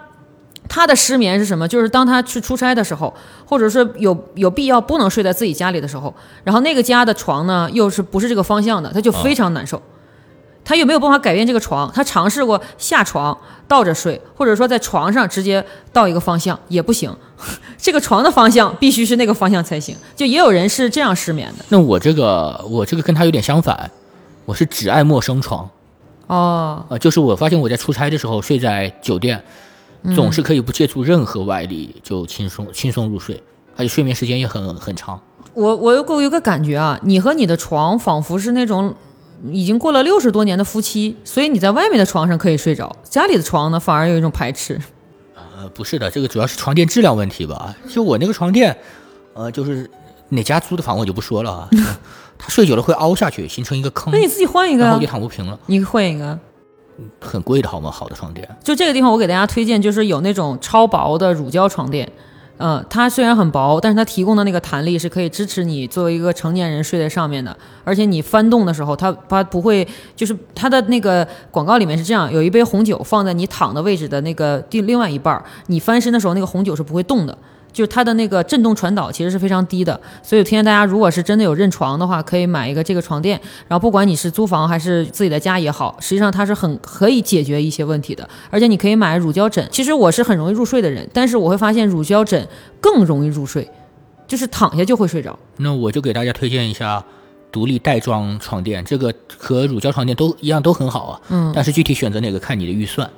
他的失眠是什么？就是当他去出差的时候，或者是有有必要不能睡在自己家里的时候，然后那个家的床呢又是不是这个方向的，他就非常难受。他又没有办法改变这个床，他尝试过下床倒着睡，或者说在床上直接倒一个方向也不行，这个床的方向必须是那个方向才行。就也有人是这样失眠的。那我这个我这个跟他有点相反，我是只爱陌生床。哦，呃，就是我发现我在出差的时候睡在酒店，总是可以不借助任何外力就轻松轻松入睡，而且睡眠时间也很很长。我我有个我有个感觉啊，你和你的床仿佛是那种已经过了六十多年的夫妻，所以你在外面的床上可以睡着，家里的床呢反而有一种排斥。呃，不是的，这个主要是床垫质量问题吧。就我那个床垫，呃，就是哪家租的房我就不说了啊，它睡久了会凹下去，形成一个坑那，你自己换一个啊然后就，躺不平了。你换一个。很贵的好吗？好的床垫，就这个地方，我给大家推荐，就是有那种超薄的乳胶床垫。嗯，它虽然很薄，但是它提供的那个弹力是可以支持你作为一个成年人睡在上面的。而且你翻动的时候，它它不会，就是它的那个广告里面是这样：有一杯红酒放在你躺的位置的那个第另外一半，你翻身的时候，那个红酒是不会动的。就是它的那个震动传导其实是非常低的，所以推荐大家，如果是真的有认床的话，可以买一个这个床垫。然后不管你是租房还是自己的家也好，实际上它是很可以解决一些问题的。而且你可以买乳胶枕。其实我是很容易入睡的人，但是我会发现乳胶枕更容易入睡，就是躺下就会睡着。那我就给大家推荐一下独立袋装床垫，这个和乳胶床垫都一样，都很好啊。嗯，但是具体选择哪个看你的预算。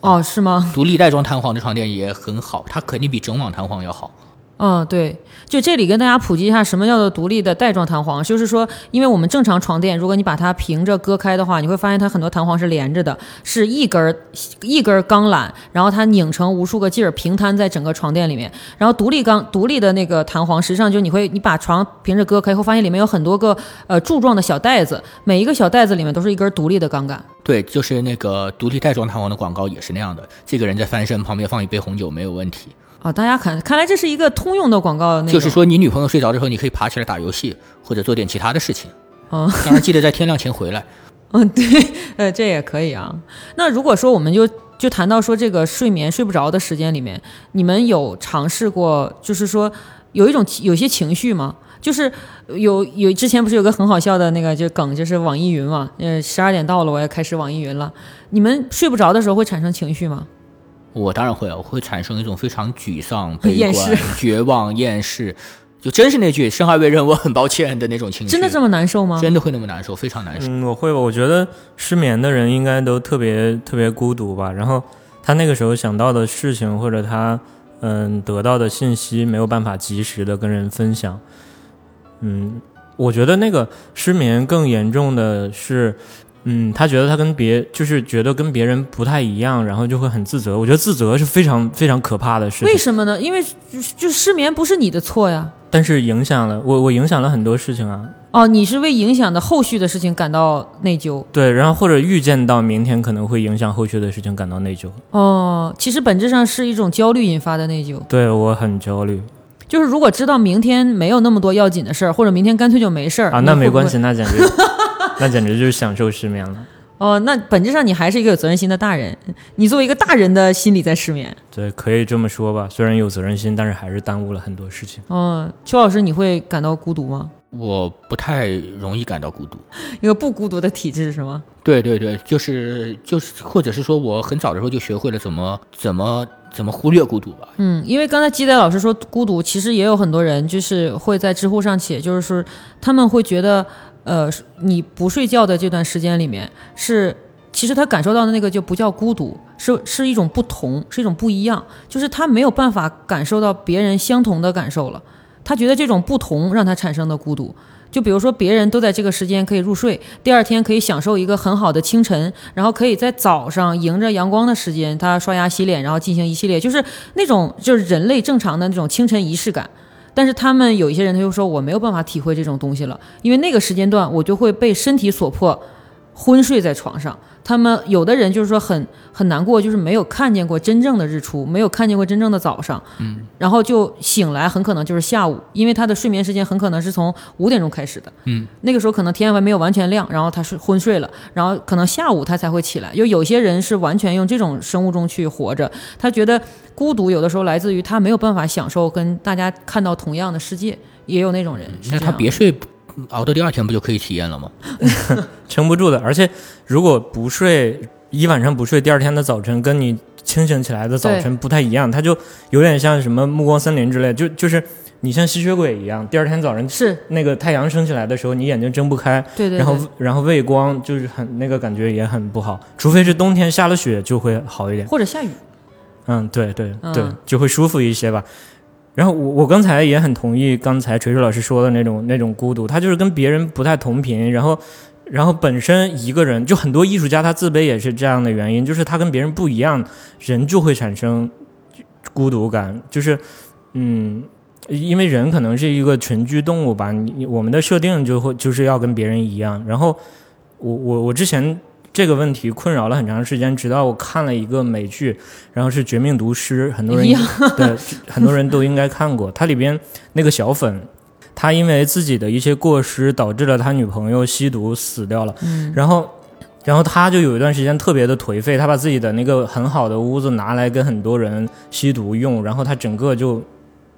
哦，是吗？独立袋装弹簧的床垫也很好，它肯定比整网弹簧要好。嗯，对，就这里跟大家普及一下什么叫做独立的带状弹簧，就是说，因为我们正常床垫，如果你把它平着割开的话，你会发现它很多弹簧是连着的，是一根儿一根儿钢缆，然后它拧成无数个劲儿，平摊在整个床垫里面。然后独立钢独立的那个弹簧，实际上就你会你把床平着割开，会发现里面有很多个呃柱状的小袋子，每一个小袋子里面都是一根独立的钢杆。对，就是那个独立袋状弹簧的广告也是那样的。这个人在翻身，旁边放一杯红酒没有问题。啊、大家看，看来这是一个通用的广告内容。就是说，你女朋友睡着之后，你可以爬起来打游戏，或者做点其他的事情。嗯当然记得在天亮前回来。嗯，对，呃，这也可以啊。那如果说我们就就谈到说这个睡眠睡不着的时间里面，你们有尝试过，就是说有一种有些情绪吗？就是有有之前不是有个很好笑的那个就梗，就是网易云嘛，呃，十二点到了，我要开始网易云了。你们睡不着的时候会产生情绪吗？我当然会啊，我会产生一种非常沮丧、悲观、绝望、厌世，就真是那句“生而为人，我很抱歉”的那种情绪。真的这么难受吗？真的会那么难受，非常难受。嗯，我会吧。我觉得失眠的人应该都特别特别孤独吧。然后他那个时候想到的事情或者他嗯得到的信息没有办法及时的跟人分享。嗯，我觉得那个失眠更严重的是，嗯，他觉得他跟别就是觉得跟别人不太一样，然后就会很自责。我觉得自责是非常非常可怕的事情。为什么呢？因为就就失眠不是你的错呀。但是影响了我，我影响了很多事情啊。哦，你是为影响的后续的事情感到内疚。对，然后或者预见到明天可能会影响后续的事情感到内疚。哦，其实本质上是一种焦虑引发的内疚。对我很焦虑。就是如果知道明天没有那么多要紧的事儿，或者明天干脆就没事儿啊，那没关系，那简直 那简直就是享受失眠了。哦，那本质上你还是一个有责任心的大人。你作为一个大人的心理在失眠，对，可以这么说吧。虽然有责任心，但是还是耽误了很多事情。嗯，邱老师，你会感到孤独吗？我不太容易感到孤独，一个不孤独的体质是吗？对对对，就是就是，或者是说我很早的时候就学会了怎么怎么怎么忽略孤独吧。嗯，因为刚才基仔老师说孤独，其实也有很多人就是会在知乎上写，就是说他们会觉得，呃，你不睡觉的这段时间里面，是其实他感受到的那个就不叫孤独，是是一种不同，是一种不一样，就是他没有办法感受到别人相同的感受了。他觉得这种不同让他产生的孤独，就比如说别人都在这个时间可以入睡，第二天可以享受一个很好的清晨，然后可以在早上迎着阳光的时间，他刷牙洗脸，然后进行一系列就是那种就是人类正常的那种清晨仪式感。但是他们有一些人他就说我没有办法体会这种东西了，因为那个时间段我就会被身体所迫昏睡在床上。他们有的人就是说很很难过，就是没有看见过真正的日出，没有看见过真正的早上，嗯，然后就醒来很可能就是下午，因为他的睡眠时间很可能是从五点钟开始的，嗯，那个时候可能天还没有完全亮，然后他睡昏睡了，然后可能下午他才会起来。就有些人是完全用这种生物钟去活着，他觉得孤独有的时候来自于他没有办法享受跟大家看到同样的世界，也有那种人。那他别睡。熬到第二天不就可以体验了吗？撑不住的，而且如果不睡一晚上不睡，第二天的早晨跟你清醒起来的早晨不太一样，它就有点像什么暮光森林之类，就就是你像吸血鬼一样，第二天早晨是。那个太阳升起来的时候，你眼睛睁不开，对对，然后然后畏光就是很那个感觉也很不好，除非是冬天下了雪就会好一点，或者下雨，嗯，对对对，就会舒服一些吧。然后我我刚才也很同意刚才锤锤老师说的那种那种孤独，他就是跟别人不太同频，然后然后本身一个人就很多艺术家他自卑也是这样的原因，就是他跟别人不一样，人就会产生孤独感，就是嗯，因为人可能是一个群居动物吧，我们的设定就会就是要跟别人一样，然后我我我之前。这个问题困扰了很长时间，直到我看了一个美剧，然后是《绝命毒师》，很多人 对很多人都应该看过。它里边那个小粉，他因为自己的一些过失，导致了他女朋友吸毒死掉了。嗯，然后，然后他就有一段时间特别的颓废，他把自己的那个很好的屋子拿来跟很多人吸毒用，然后他整个就。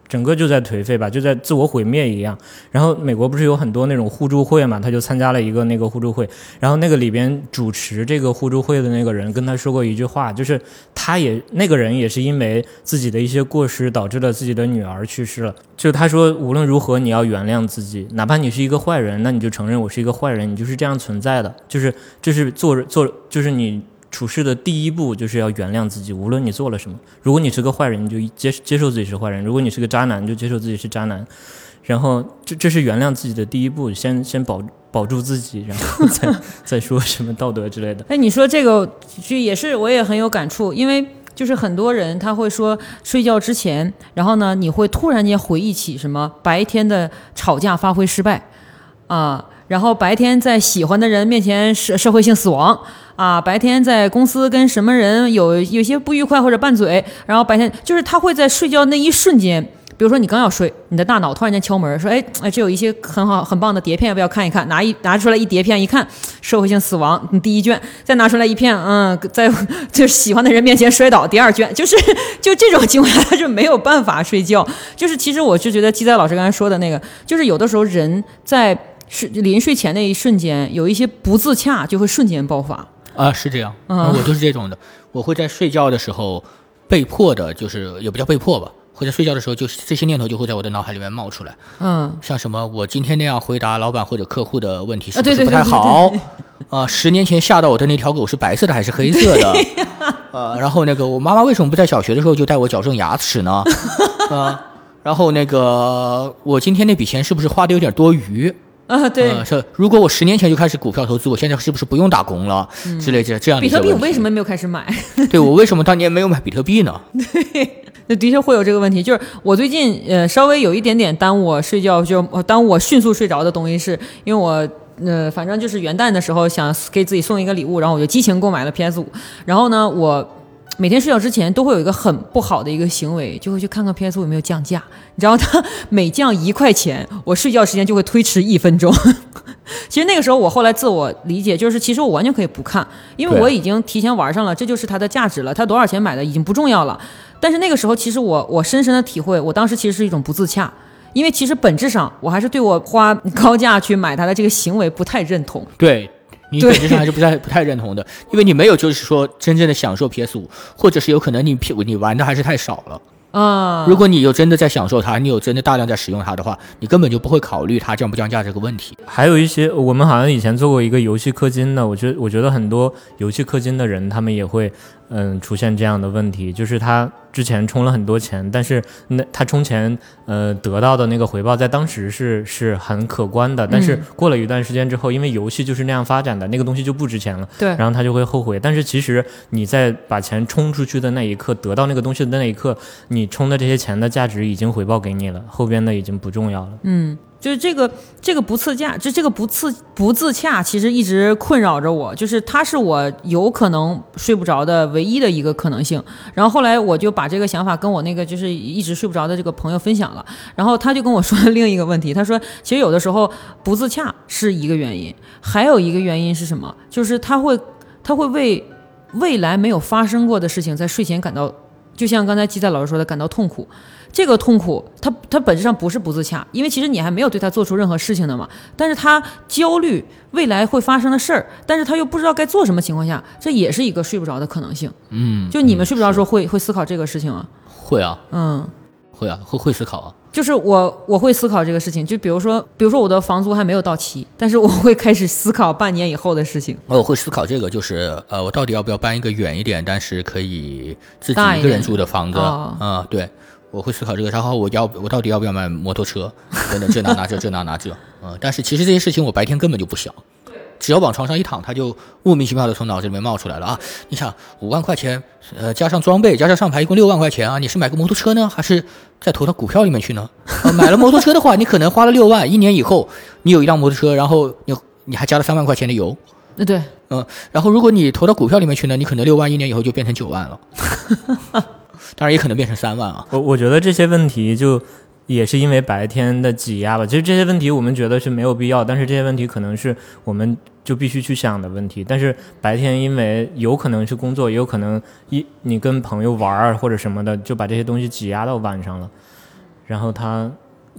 整个就在颓废吧，就在自我毁灭一样。然后美国不是有很多那种互助会嘛，他就参加了一个那个互助会。然后那个里边主持这个互助会的那个人跟他说过一句话，就是他也那个人也是因为自己的一些过失导致了自己的女儿去世了。就他说无论如何你要原谅自己，哪怕你是一个坏人，那你就承认我是一个坏人，你就是这样存在的。就是这是做做就是你。处事的第一步就是要原谅自己，无论你做了什么。如果你是个坏人，你就接接受自己是坏人；如果你是个渣男，你就接受自己是渣男。然后，这这是原谅自己的第一步，先 先保保住自己，然后 再再说什么道德之类的。哎，你说这个就也是我也很有感触，因为就是很多人他会说睡觉之前，然后呢你会突然间回忆起什么白天的吵架发挥失败啊，然后白天在喜欢的人面前社社会性死亡。啊，白天在公司跟什么人有有些不愉快或者拌嘴，然后白天就是他会在睡觉那一瞬间比如说你刚要睡，你的大脑突然间敲门说：“哎哎，这有一些很好很棒的碟片，要不要看一看？”拿一拿出来一碟片一看，社会性死亡你第一卷，再拿出来一片，嗯，在就喜欢的人面前摔倒第二卷，就是就这种情况下他就没有办法睡觉。就是其实我就觉得鸡仔老师刚才说的那个，就是有的时候人在睡临睡前那一瞬间有一些不自洽，就会瞬间爆发。啊，是这样，嗯我就是这种的。我会在睡觉的时候被迫的，就是也不叫被迫吧，会在睡觉的时候，就是这些念头就会在我的脑海里面冒出来，嗯，像什么我今天那样回答老板或者客户的问题是不是不太好？啊，十年前吓到我的那条狗是白色的还是黑色的？呃，然后那个我妈妈为什么不在小学的时候就带我矫正牙齿呢？啊，然后那个我今天那笔钱是不是花的有点多余？啊，对，呃，是如果我十年前就开始股票投资，我现在是不是不用打工了？之类这这样的嗯比特币我为什么没有开始买？对我为什么当年没有买比特币呢？对那的确会有这个问题，就是我最近呃稍微有一点点耽误我睡觉，就呃耽误我迅速睡着的东西是，因为我呃反正就是元旦的时候想给自己送一个礼物，然后我就激情购买了 PS 五，然后呢我。每天睡觉之前都会有一个很不好的一个行为，就会去看看 PS 五有没有降价。你知道它 每降一块钱，我睡觉时间就会推迟一分钟。其实那个时候我后来自我理解就是，其实我完全可以不看，因为我已经提前玩上了，这就是它的价值了。它多少钱买的已经不重要了。但是那个时候，其实我我深深的体会，我当时其实是一种不自洽，因为其实本质上我还是对我花高价去买它的这个行为不太认同。对你对本质上还是不太不太认同的，因为你没有就是说真正的享受 PS 五，或者是有可能你 P 你玩的还是太少了。啊、如果你有真的在享受它，你有真的大量在使用它的话，你根本就不会考虑它降不降价这个问题。还有一些，我们好像以前做过一个游戏氪金的，我觉得我觉得很多游戏氪金的人，他们也会嗯出现这样的问题，就是他之前充了很多钱，但是那他充钱呃得到的那个回报在当时是是很可观的，但是过了一段时间之后，因为游戏就是那样发展的，那个东西就不值钱了，对然后他就会后悔。但是其实你在把钱充出去的那一刻，得到那个东西的那一刻，你充的这些钱的价值已经回报给你了，后边的已经不重要了。就是这个这个不自洽，就这个不自不自洽，其实一直困扰着我。就是它是我有可能睡不着的唯一的一个可能性。然后后来我就把这个想法跟我那个就是一直睡不着的这个朋友分享了，然后他就跟我说 另一个问题，他说其实有的时候不自洽是一个原因，还有一个原因是什么？就是他会他会为未来没有发生过的事情在睡前感到，就像刚才基仔老师说的，感到痛苦。这个痛苦，它它本质上不是不自洽，因为其实你还没有对他做出任何事情的嘛。但是他焦虑未来会发生的事儿，但是他又不知道该做什么情况下，这也是一个睡不着的可能性。嗯，就你们睡不着的时候会会思考这个事情吗？会啊，嗯，会啊，会会思考啊。就是我我会思考这个事情，就比如说比如说我的房租还没有到期，但是我会开始思考半年以后的事情。我会思考这个，就是呃，我到底要不要搬一个远一点，但是可以自己一一个人住的房子？哦啊、对，我会思考这个。然后我要我到底要不要买摩托车？等等，这那那这，这那那这。嗯、但是其实这些事情我白天根本就不想，只要往床上一躺，它就莫名其妙的从脑子里面冒出来了啊！你想五万块钱，呃，加上装备，加上上牌，一共六万块钱啊！你是买个摩托车呢，还是再投到股票里面去呢？呃、买了摩托车的话，你可能花了六万，一年以后你有一辆摩托车，然后你你还加了三万块钱的油。那对，嗯，然后如果你投到股票里面去呢，你可能六万一年以后就变成九万了，当然也可能变成三万啊。我我觉得这些问题就也是因为白天的挤压吧。其实这些问题我们觉得是没有必要，但是这些问题可能是我们就必须去想的问题。但是白天因为有可能是工作，也有可能一你跟朋友玩儿或者什么的，就把这些东西挤压到晚上了，然后他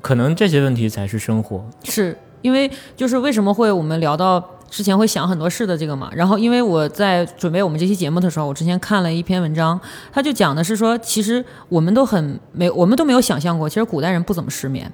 可能这些问题才是生活。是因为就是为什么会我们聊到之前会想很多事的这个嘛，然后因为我在准备我们这期节目的时候，我之前看了一篇文章，他就讲的是说，其实我们都很没，我们都没有想象过，其实古代人不怎么失眠，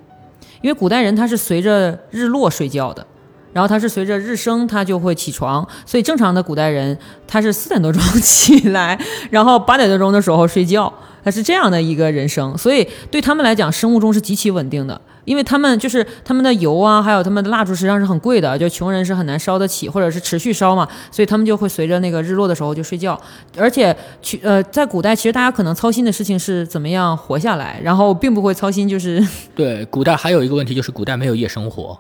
因为古代人他是随着日落睡觉的。然后他是随着日升，他就会起床，所以正常的古代人他是四点多钟起来，然后八点多钟的时候睡觉，他是这样的一个人生，所以对他们来讲，生物钟是极其稳定的，因为他们就是他们的油啊，还有他们的蜡烛实际上是很贵的，就穷人是很难烧得起，或者是持续烧嘛，所以他们就会随着那个日落的时候就睡觉，而且去呃，在古代其实大家可能操心的事情是怎么样活下来，然后并不会操心就是 对，古代还有一个问题就是古代没有夜生活，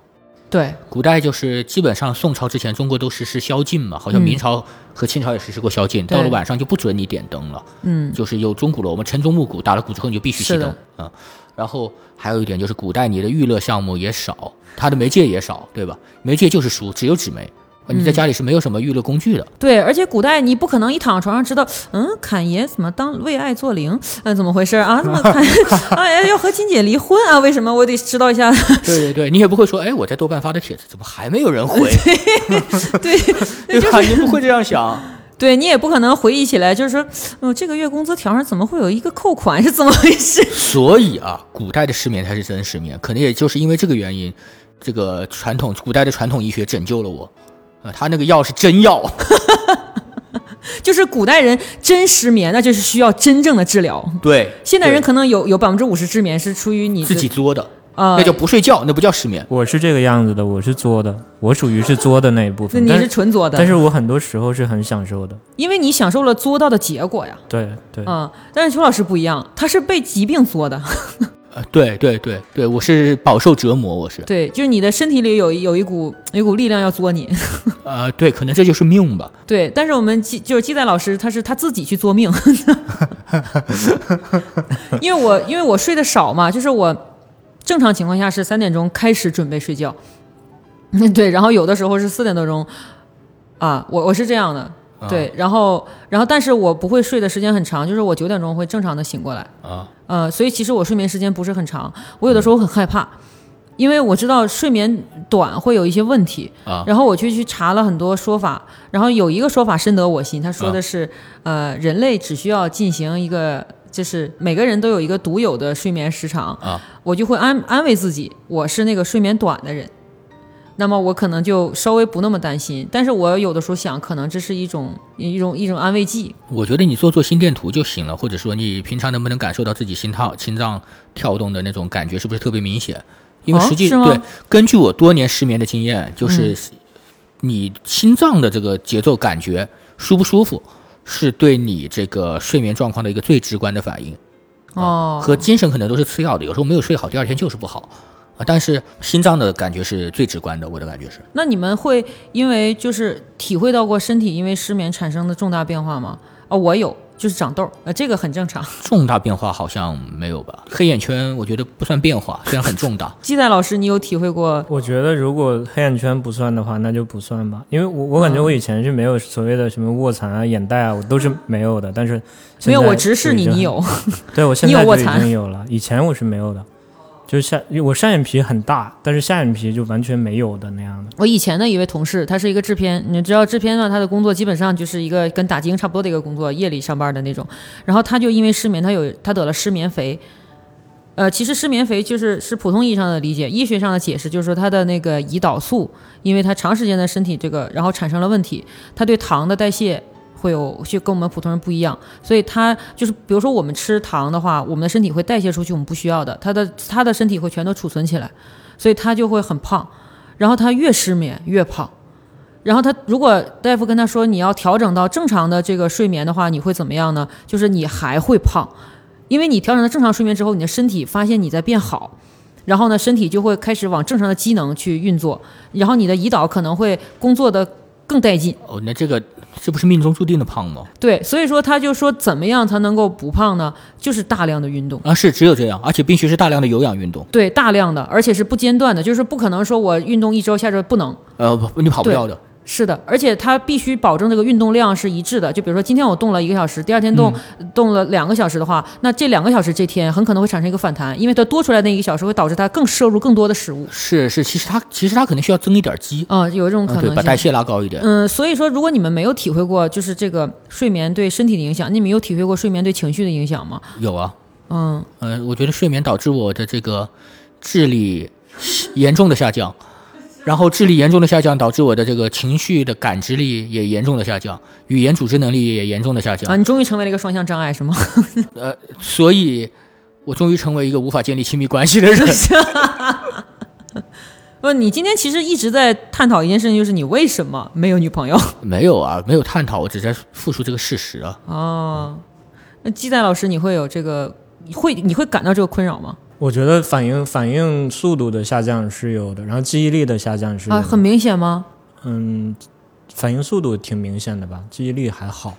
对，古代就是基本上宋朝之前，中国都实施宵禁嘛，好像嗯明朝和清朝也实施过宵禁，对。到了晚上就不准你点灯了。嗯，就是有钟鼓楼，我们晨钟暮鼓，打了鼓之后你就必须熄灯。啊、然后还有一点就是，古代你的娱乐项目也少，它的媒介也少，对吧？媒介就是书，只有纸媒，你在嗯家里是没有什么娱乐工具的。对，而且古代你不可能一躺床上知道，嗯，侃爷怎么当为爱做零，嗯、怎么回事啊？怎么 侃哎要和金姐离婚啊？为什么？我得知道一下。对对对，你也不会说，哎，我在豆瓣发的帖子怎么还没有人回，对，对吧？你不会这样想。对你也不可能回忆起来，就是说，嗯、这个月工资条上怎么会有一个扣款，是怎么回事？所以啊，古代的失眠才是真失眠，可能也就是因为这个原因，这个传统古代的传统医学拯救了我。啊，他那个药是真药，就是古代人真失眠，那就是需要真正的治疗。对，现代人可能有有百分之五十失眠是出于你自己作的，啊，那叫不睡觉，那不叫失眠。我是这个样子的，我是作的，我属于是作的那一部分。那你是纯作的，但是我很多时候是很享受的。因为你享受了作到的结果呀。对对，嗯，但是邱老师不一样，他是被疾病作的。呃，对对对对，我是饱受折磨，我是，对，就是你的身体里有有一股有一股力量要作你。呃，对，可能这就是命吧。对，但是我们记就是记载老师，他是他自己去作命，因为我因为我睡得少嘛，就是我正常情况下是三点钟开始准备睡觉，对，然后有的时候是四点多钟，啊，我我是这样的，对，然后然后但是我不会睡的时间很长，就是我九点钟会正常的醒过来，啊，呃，所以其实我睡眠时间不是很长，我有的时候很害怕，因为我知道睡眠短会有一些问题，啊。然后我就去查了很多说法，然后有一个说法深得我心，他说的是，呃，人类只需要进行一个，就是每个人都有一个独有的睡眠时长，啊。我就会安安慰自己，我是那个睡眠短的人。那么我可能就稍微不那么担心，但是我有的时候想，可能这是一种一种一种安慰剂，我觉得你做做心电图就行了，或者说你平常能不能感受到自己心跳、心脏跳动的那种感觉是不是特别明显？因为哦实际、对，根据我多年失眠的经验，就是你心脏的这个节奏感觉舒不舒服，是对你这个睡眠状况的一个最直观的反应。哦，和精神可能都是次要的，有时候没有睡好，第二天就是不好啊。但是心脏的感觉是最直观的，我的感觉是。那你们会因为就是体会到过身体因为失眠产生的重大变化吗？啊、我有，就是长痘儿，呃，这个很正常。重大变化好像没有吧？黑眼圈我觉得不算变化，虽然很重大。季代老师，你有体会过？我觉得如果黑眼圈不算的话，那就不算吧，因为我我感觉我以前是没有所谓的什么卧蚕啊、眼袋啊，我都是没有的。但是没有，我直视你，你有。对我现你有在已卧蚕经有了，以前我是没有的，就是下我上眼皮很大，但是下眼皮就完全没有的那样的。我以前的一位同事，他是一个制片，你知道制片呢，他的工作基本上就是一个跟打更差不多的一个工作，夜里上班的那种。然后他就因为失眠，他有他得了失眠肥。呃，其实失眠肥就是是普通意义上的理解，医学上的解释就是说他的那个胰岛素，因为他长时间的身体这个，然后产生了问题，他对糖的代谢会有就跟我们普通人不一样，所以他就是比如说我们吃糖的话，我们的身体会代谢出去我们不需要的，他的他的身体会全都储存起来，所以他就会很胖，然后他越失眠越胖。然后他如果大夫跟他说你要调整到正常的这个睡眠的话，你会怎么样呢？就是你还会胖，因为你调整到正常睡眠之后，你的身体发现你在变好，然后呢，身体就会开始往正常的机能去运作，然后你的胰岛可能会工作的更带劲。哦，那这个这不是命中注定的胖吗？对，所以说他就说怎么样才能够不胖呢？就是大量的运动。啊，是只有这样，而且必须是大量的有氧运动。对，大量的，而且是不间断的，就是不可能说我运动一周，下周不能。呃，不，你跑不掉的。是的，而且它必须保证这个运动量是一致的。就比如说今天我动了一个小时，第二天动、动了两个小时的话，那这两个小时这天很可能会产生一个反弹，因为它多出来那一个小时会导致它更摄入更多的食物。是是，其实它其实它可能需要增一点肌，啊、有这种可能性。把代谢拉高一点。嗯，所以说，如果你们没有体会过，就是这个睡眠对身体的影响，你们有体会过睡眠对情绪的影响吗？有啊，嗯，呃，我觉得睡眠导致我的这个智力严重的下降，然后智力严重的下降导致我的这个情绪的感知力也严重的下降，语言组织能力也严重的下降。啊，你终于成为了一个双向障碍是吗？呃，所以，我终于成为一个无法建立亲密关系的人。不，你今天其实一直在探讨一件事情，就是你为什么没有女朋友？没有啊，没有探讨，我只在复述这个事实啊。哦，那基代老师，你会有这个会你会感到这个困扰吗？我觉得反应反应速度的下降是有的，然后记忆力的下降是有啊，很明显吗？嗯，反应速度挺明显的吧，记忆力还好，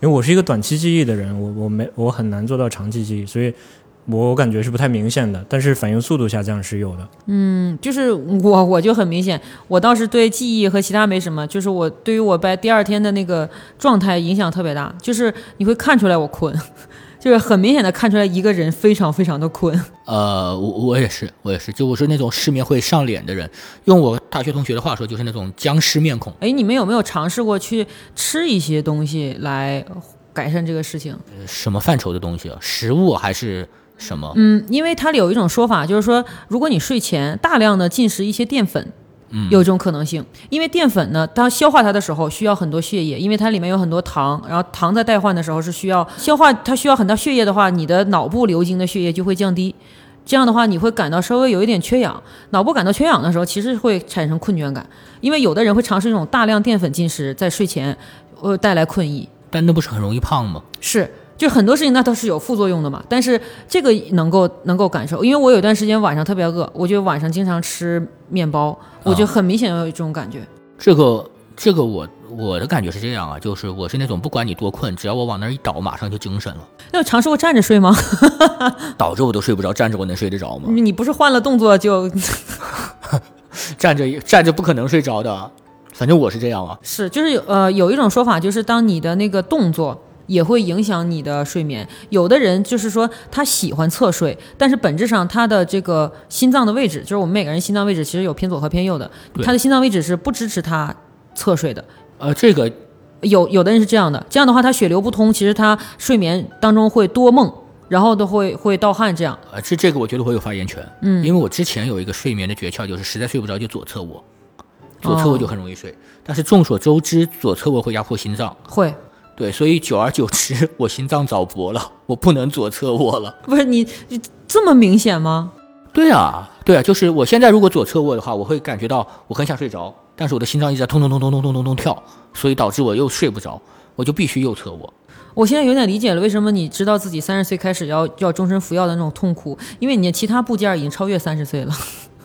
因为我是一个短期记忆的人，我我没我很难做到长期记忆，所以我感觉是不太明显的，但是反应速度下降是有的。嗯，就是我我就很明显，我倒是对记忆和其他没什么，就是我对于我白第二天的那个状态影响特别大，就是你会看出来我困，就是很明显的看出来一个人非常非常的困。呃，我我也是，我也是，就我是那种失眠会上脸的人，用我大学同学的话说，就是那种僵尸面孔。哎，你们有没有尝试过去吃一些东西来改善这个事情？呃什么范畴的东西啊？食物还是什么？嗯，因为它里有一种说法，就是说，如果你睡前大量的进食一些淀粉，有一种可能性，因为淀粉呢，当消化它的时候需要很多血液，因为它里面有很多糖，然后糖在代换的时候是需要消化，它需要很多血液的话，你的脑部流经的血液就会降低。这样的话，你会感到稍微有一点缺氧。脑部感到缺氧的时候，其实会产生困倦感，因为有的人会尝试这种大量淀粉进食，在睡前，呃，带来困意。但那不是很容易胖吗？是，就很多事情那都是有副作用的嘛。但是这个能够能够感受，因为我有段时间晚上特别饿，我就晚上经常吃面包，我就很明显有这种感觉。这个这个我我的感觉是这样啊，就是我是那种不管你多困，只要我往那儿一倒，马上就精神了。那有尝试过站着睡吗？倒着我都睡不着，站着我能睡得着吗？你不是换了动作就 站着站着不可能睡着的，反正我是这样啊。是就是有呃有一种说法，就是当你的那个动作。也会影响你的睡眠。有的人就是说他喜欢侧睡，但是本质上他的这个心脏的位置，就是我们每个人心脏位置其实有偏左和偏右的，他的心脏位置是不支持他侧睡的。呃，这个有有的人是这样的，这样的话他血流不通，其实他睡眠当中会多梦，然后都会会盗汗这样。呃，这这个我觉得我有发言权，嗯因为我之前有一个睡眠的诀窍，就是实在睡不着就左侧卧，左侧卧就很容易睡。但是众所周知，左侧卧会压迫心脏，会对，所以久而久之，我心脏早搏了，我不能左侧卧了。不是你你这么明显吗？对啊，对啊，就是我现在如果左侧卧的话，我会感觉到我很想睡着，但是我的心脏一直在咚咚咚咚咚咚咚咚跳，所以导致我又睡不着，我就必须右侧卧。我现在有点理解了，为什么你知道自己三十岁开始要要终身服药的那种痛苦，因为你的其他部件已经超越三十岁了。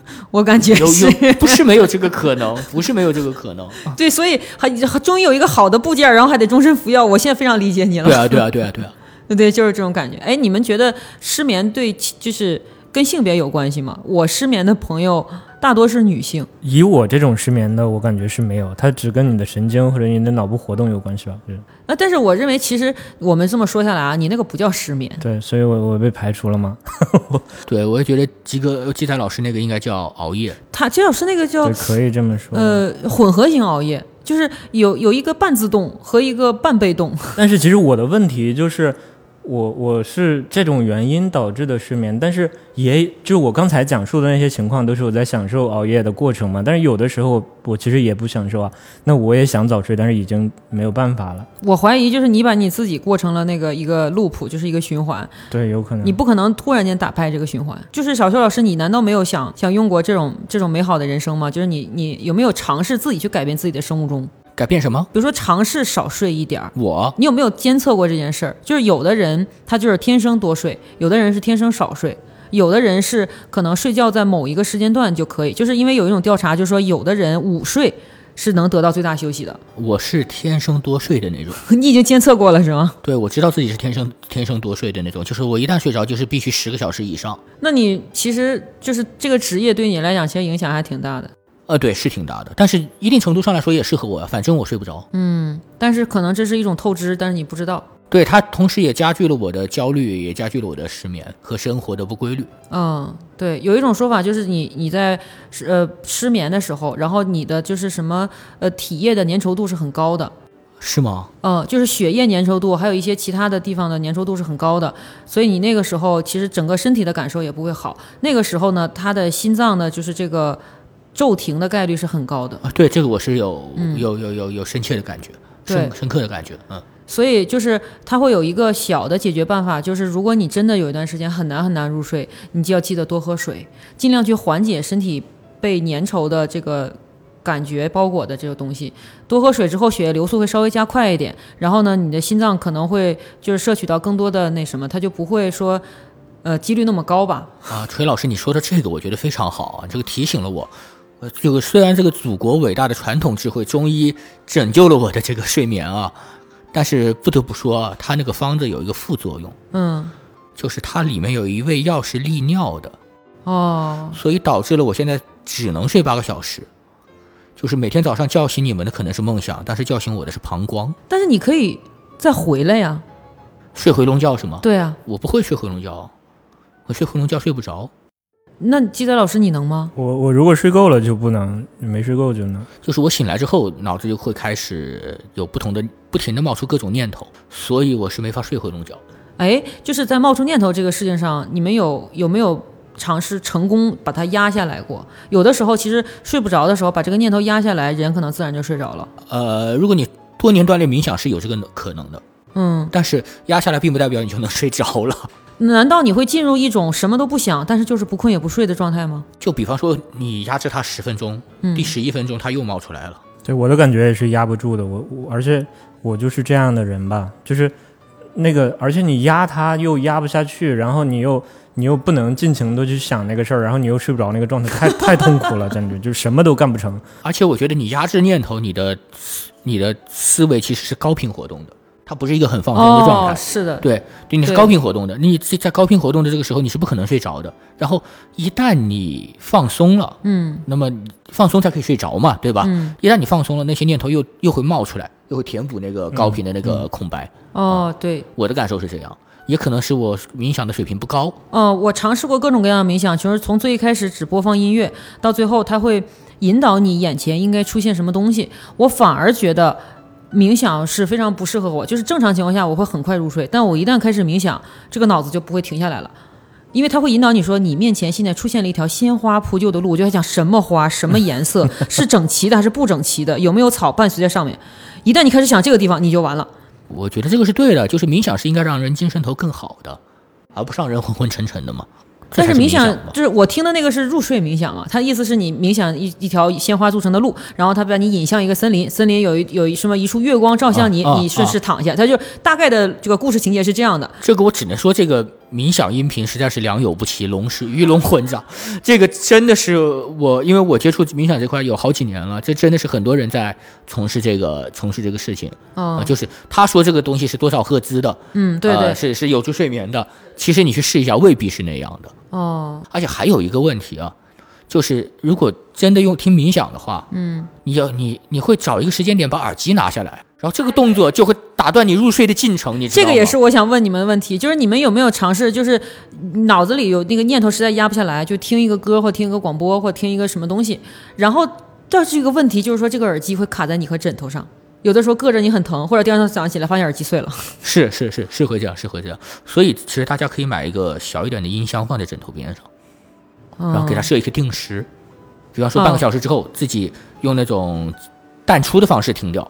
我感觉有是有 不是没有这个可能，不是没有这个可能。对，所以还终于有一个好的部件，然后还得终身服药。我现在非常理解你了。对啊，对啊，对啊，对啊。对对，就是这种感觉。哎，你们觉得失眠对其就是跟性别有关系吗？我失眠的朋友大多是女性。以我这种失眠的，我感觉是没有，它只跟你的神经或者你的脑部活动有关系吧？就是啊，但是我认为其实我们这么说下来啊，你那个不叫失眠，对，所以我我被排除了吗？对，我也觉得吉哥基仔老师那个应该叫熬夜。他吉老师那个叫，可以这么说。呃混合型熬夜，就是有有一个半自动和一个半被动。但是其实我的问题就是，我我是这种原因导致的失眠，但是也就是我刚才讲述的那些情况，都是我在享受熬夜的过程嘛。但是有的时候我其实也不享受啊，那我也想早睡，但是已经没有办法了。我怀疑就是你把你自己过成了那个一个 loop，就是一个循环，对，有可能你不可能突然间打败这个循环。就是小邱老师，你难道没有想想用过这种这种美好的人生吗？就是你你有没有尝试自己去改变自己的生物钟？改变什么？比如说尝试少睡一点儿。我你有没有监测过这件事儿？就是有的人他就是天生多睡，有的人是天生少睡，有的人是可能睡觉在某一个时间段就可以。就是因为有一种调查，就是说有的人午睡是能得到最大休息的。我是天生多睡的那种。你已经监测过了是吗？对，我知道自己是天生天生多睡的那种，就是我一旦睡着，就是必须十个小时以上。那你其实就是这个职业对你来讲，其实影响还挺大的。呃，对，是挺大的，但是一定程度上来说也适合我呀，反正我睡不着。嗯，但是可能这是一种透支，但是你不知道。对它，同时也加剧了我的焦虑，也加剧了我的失眠和生活的不规律。嗯，对，有一种说法就是你你在呃失眠的时候，然后你的就是什么呃体液的粘稠度是很高的，是吗？嗯，就是血液粘稠度，还有一些其他的地方的粘稠度是很高的，所以你那个时候其实整个身体的感受也不会好。那个时候呢，他的心脏呢就是这个骤停的概率是很高的。啊，对，这个我是有、有有有有深切的感觉，深对深刻的感觉。嗯，所以就是它会有一个小的解决办法，就是如果你真的有一段时间很难很难入睡，你就要记得多喝水，尽量去缓解身体被粘稠的这个感觉包裹的这个东西。多喝水之后，血液流速会稍微加快一点，然后呢，你的心脏可能会就是摄取到更多的那什么，它就不会说。呃几率那么高吧。啊，锤老师，你说的这个我觉得非常好啊，这个提醒了我。呃，这个虽然这个祖国伟大的传统智慧中医拯救了我的这个睡眠啊，但是不得不说啊，它那个方子有一个副作用，嗯，就是它里面有一味药是利尿的，哦，所以导致了我现在只能睡八个小时。就是每天早上叫醒你们的可能是梦想，但是叫醒我的是膀胱。但是你可以再回来呀。睡回笼觉是吗？对啊，我不会睡回笼觉，我睡回笼觉睡不着。那鸡仔老师你能吗？我我如果睡够了就不能，没睡够就能。就是我醒来之后，脑子就会开始有不同的、不停的冒出各种念头，所以我是没法睡回笼觉。哎，就是在冒出念头这个事情上，你们有有没有尝试成功把它压下来过？有的时候其实睡不着的时候，把这个念头压下来，人可能自然就睡着了。呃，如果你多年锻炼冥想是有这个可能的，嗯，但是压下来并不代表你就能睡着了。难道你会进入一种什么都不想，但是就是不困也不睡的状态吗？就比方说你压制它十分钟，嗯第十一分钟它又冒出来了。对我的感觉也是压不住的，我我而且我就是这样的人吧，就是那个，而且你压它又压不下去，然后你又你又不能尽情的去想那个事儿，然后你又睡不着那个状态，太 太痛苦了，简直就什么都干不成。而且我觉得你压制念头，你的你的思维其实是高频活动的，它不是一个很放松的状态。哦，是的，对，对，你是高频活动的，你在在高频活动的这个时候，你是不可能睡着的。然后一旦你放松了，嗯那么放松才可以睡着嘛，对吧？嗯，一旦你放松了，那些念头又又会冒出来，又会填补那个高频的那个空白。哦，对，我的感受是这样，也可能是我冥想的水平不高。哦，我尝试过各种各样的冥想，就是从最一开始只播放音乐，到最后它会引导你眼前应该出现什么东西。我反而觉得冥想是非常不适合我，就是正常情况下我会很快入睡，但我一旦开始冥想，这个脑子就不会停下来了。因为它会引导你说，你面前现在出现了一条鲜花铺就的路，我就在想什么花、什么颜色，是整齐的还是不整齐的，有没有草伴随在上面。一旦你开始想这个地方，你就完了。我觉得这个是对的，就是冥想是应该让人精神头更好的，而不是让人昏昏沉沉的嘛。但是冥想就是我听的那个是入睡冥想嘛，它意思是你冥想一一条鲜花组成的路，然后他把你引向一个森林，森林有一有一什么一束月光照向你，你顺势躺下。它就大概的这个故事情节是这样的。这个我只能说，这个冥想音频实在是良莠不齐，龙是鱼龙混杂。这个真的是我，因为我接触冥想这块有好几年了，这真的是很多人在从事这个从事这个事情啊、哦，就是他说这个东西是多少赫兹的，嗯，对对呃，，是是有助睡眠的。其实你去试一下，未必是那样的。哦，而且还有一个问题啊，就是如果真的用听冥想的话，嗯，你要你你会找一个时间点把耳机拿下来，然后这个动作就会打断你入睡的进程，你知道吗？这个也是我想问你们的问题，就是你们有没有尝试，就是脑子里有那个念头实在压不下来，就听一个歌或听一个广播或听一个什么东西，然后这是一个问题，就是说这个耳机会卡在你和枕头上。有的时候硌着你很疼，或者第二天早上起来发现耳机碎了。是是是是会这样，是会这样。所以其实大家可以买一个小一点的音箱放在枕头边上，然后给它设一个定时，比方说半个小时之后，自己用那种淡出的方式停掉，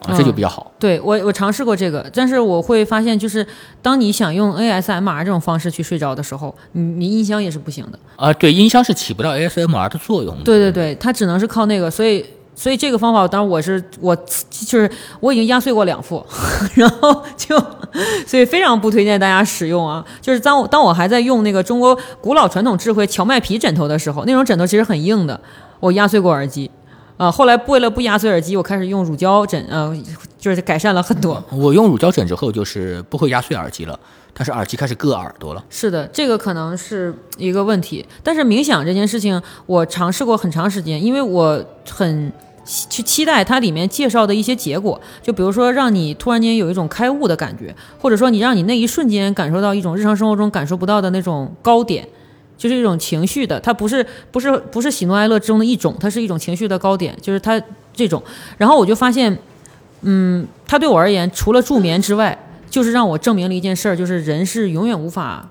啊，这就比较好。对我，我尝试过这个，但是我会发现，就是当你想用 ASMR 这种方式去睡着的时候，你你音箱也是不行的。啊，对，音箱是起不到 ASMR 的作用的。对对对，它只能是靠那个，所以所以这个方法，当然我是我就是我已经压碎过两副，然后就所以非常不推荐大家使用啊。就是当我当我还在用那个中国古老传统智慧荞麦皮枕头的时候，那种枕头其实很硬的，我压碎过耳机。啊、后来为了不压碎耳机，我开始用乳胶枕，呃，就是改善了很多。我用乳胶枕之后，就是不会压碎耳机了，但是耳机开始硌耳朵了。是的，这个可能是一个问题。但是冥想这件事情，我尝试过很长时间，因为我很去期待它里面介绍的一些结果，就比如说让你突然间有一种开悟的感觉，或者说你让你那一瞬间感受到一种日常生活中感受不到的那种高点。就是一种情绪的，它不是不是不是喜怒哀乐之中的一种，它是一种情绪的高点，就是它这种。然后我就发现，嗯，它对我而言，除了助眠之外，就是让我证明了一件事儿，就是人是永远无法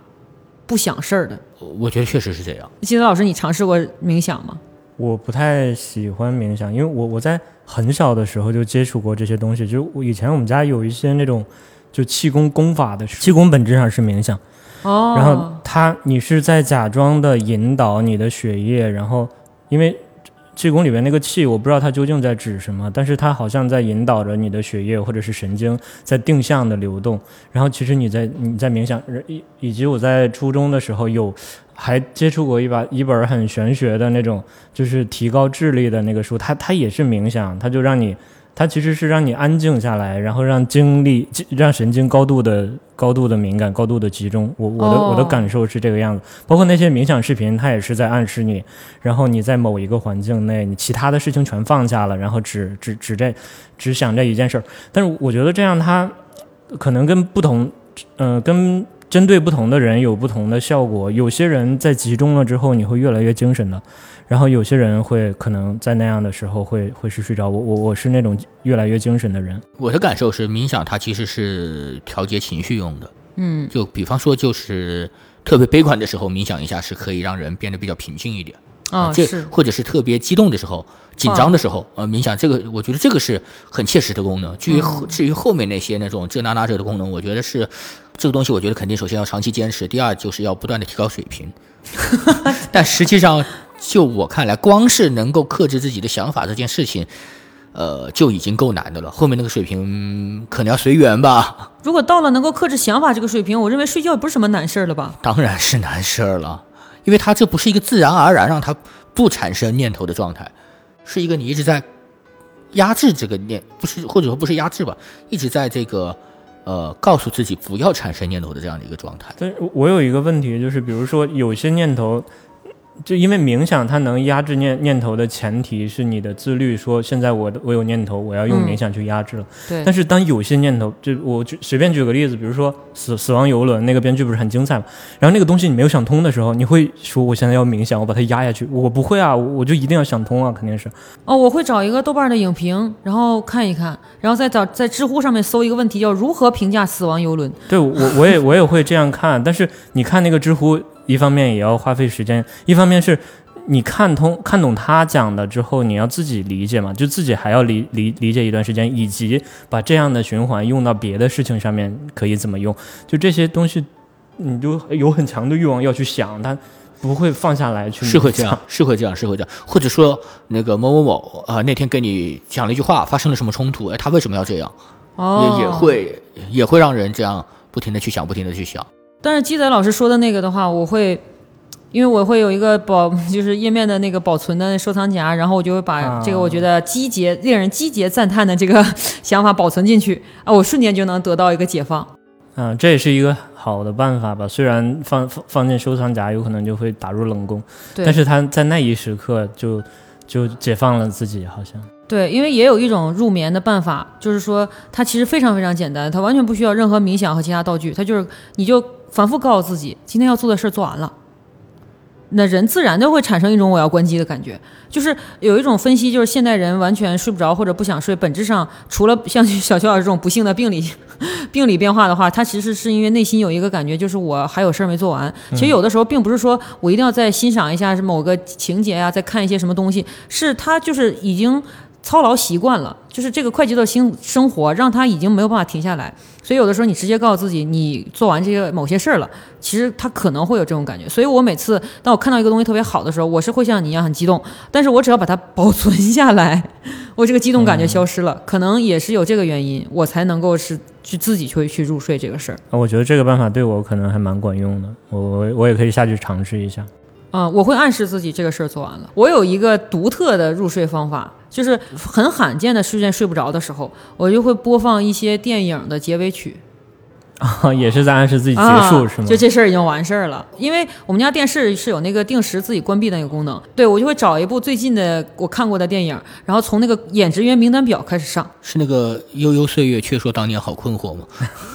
不想事儿的。我觉得确实是这样。金子老师，你尝试过冥想吗？我不太喜欢冥想，因为我我在很小的时候就接触过这些东西，就我以前我们家有一些那种就气功功法的，气功本质上是冥想，哦，然后它你是在假装的引导你的血液，然后因为气功里面那个气，我不知道它究竟在指什么，但是它好像在引导着你的血液或者是神经在定向的流动。然后其实你在你在冥想，以以及我在初中的时候有还接触过一把一本很玄学的那种，就是提高智力的那个书，它它也是冥想，它就让你。它其实是让你安静下来，然后让精力、让神经高度的、高度的敏感、高度的集中。我我的、哦我的感受是这个样子。包括那些冥想视频，它也是在暗示你，然后你在某一个环境内，你其他的事情全放下了，然后只只只这只想这一件事儿。但是我觉得这样它可能跟不同，呃，跟针对不同的人有不同的效果。有些人在集中了之后，你会越来越精神的。然后有些人会可能在那样的时候会会是睡着，我我我是那种越来越精神的人。我的感受是，冥想它其实是调节情绪用的。嗯，就比方说，就是特别悲观的时候，冥想一下是可以让人变得比较平静一点。啊，这或者是特别激动的时候、紧张的时候，呃，冥想这个，我觉得这个是很切实的功能。至于后、至于后面那些那种这那那这的功能，我觉得是这个东西，我觉得肯定首先要长期坚持，第二就是要不断的提高水平。但实际上，就我看来，光是能够克制自己的想法这件事情，呃，就已经够难的了。后面那个水平嗯可能要随缘吧。如果到了能够克制想法这个水平，我认为睡觉也不是什么难事儿了吧？当然是难事儿了，因为它这不是一个自然而然让它不产生念头的状态，是一个你一直在压制这个念，不是或者说不是压制吧，一直在这个呃告诉自己不要产生念头的这样的一个状态。但我有一个问题，就是比如说有些念头，就因为冥想它能压制念念头的前提是你的自律，说现在我的我有念头，我要用嗯冥想去压制了。对，但是当有些念头，就我就随便举个例子，比如说死死亡游轮那个编剧不是很精彩嘛？然后那个东西你没有想通的时候，你会说我现在要冥想，我把它压下去。我不会啊，我我就一定要想通啊，肯定是。哦，我会找一个豆瓣的影评，然后看一看，然后再找在知乎上面搜一个问题，叫如何评价死亡游轮。对我我也我也会这样看，但是你看那个知乎，一方面也要花费时间，一方面是你看通看懂他讲的之后，你要自己理解嘛，就自己还要理理理解一段时间，以及把这样的循环用到别的事情上面可以怎么用，就这些东西，你就有很强的欲望要去想，它不会放下来去是会这样，是会这样，是会这样，或者说那个某某某啊、呃那天跟你讲了一句话，发生了什么冲突？哎，他为什么要这样？哦，也也。会也会让人这样不停的去想，不停的去想。但是鸡仔老师说的那个的话，我会，因为我会有一个保，就是页面的那个保存的收藏夹，然后我就会把啊这个我觉得积节、令人积节赞叹的这个 想法保存进去啊，我瞬间就能得到一个解放。啊，这也是一个好的办法吧。虽然放放放进收藏夹有可能就会打入冷宫，但是他在那一时刻就就解放了自己，好像。对，因为也有一种入眠的办法，就是说它其实非常非常简单，它完全不需要任何冥想和其他道具，它就是你就反复告诉自己，今天要做的事儿做完了。那人自然就会产生一种我要关机的感觉，就是有一种分析，就是现代人完全睡不着或者不想睡，本质上除了像小乔老师这种不幸的病理 病理变化的话，他其实是因为内心有一个感觉，就是我还有事儿没做完。其实有的时候并不是说我一定要再欣赏一下是某个情节啊，再看一些什么东西，是他就是已经操劳习惯了，就是这个快节奏生生活让他已经没有办法停下来。所以有的时候你直接告诉自己，你做完这些某些事儿了，其实他可能会有这种感觉。所以我每次当我看到一个东西特别好的时候，我是会像你一样很激动，但是我只要把它保存下来，我这个激动感觉消失了。可能也是有这个原因，我才能够是去自己去去入睡这个事儿。啊，我觉得这个办法对我可能还蛮管用的，我我我也可以下去尝试一下。啊、我会暗示自己这个事儿做完了。我有一个独特的入睡方法，就是很罕见的事件睡不着的时候，我就会播放一些电影的结尾曲。啊，也是在暗示自己结束、啊、是吗？就这事儿已经完事儿了，因为我们家电视是有那个定时自己关闭的那个功能。对我就会找一部最近的我看过的电影，然后从那个演职员名单表开始上，是那个悠悠岁月，却说当年好困惑吗？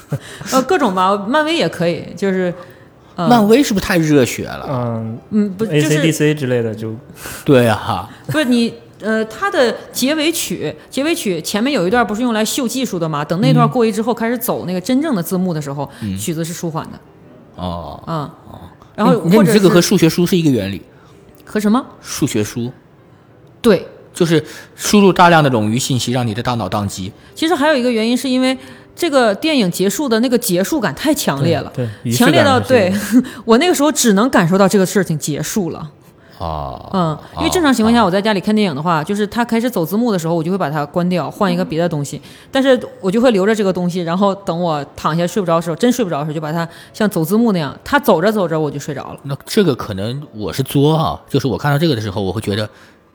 呃，各种吧，漫威也可以，就是。呃、漫威是不是太热血了？嗯嗯，不，就，A 是 C D C 之类的就对啊，哈，不是你，呃，它的结尾曲，结尾曲前面有一段不是用来秀技术的吗？等那段过去之后，开始走那个真正的字幕的时候，曲子是舒缓的哦，啊、然后或者你这个和数学书是一个原理，和什么？数学书对，就是输入大量的冗余信息，让你的大脑宕机。其实还有一个原因是因为这个电影结束的那个结束感太强烈了，强烈到对 我那个时候只能感受到这个事情结束了。哦，嗯，因为正常情况下，我在家里看电影的话，就是它开始走字幕的时候，我就会把它关掉，换一个别的东西。但是我就会留着这个东西，然后等我躺下睡不着的时候，真睡不着的时候，就把它像走字幕那样，它走着走着我就睡着了。那这个可能我是作啊，就是我看到这个的时候，我会觉得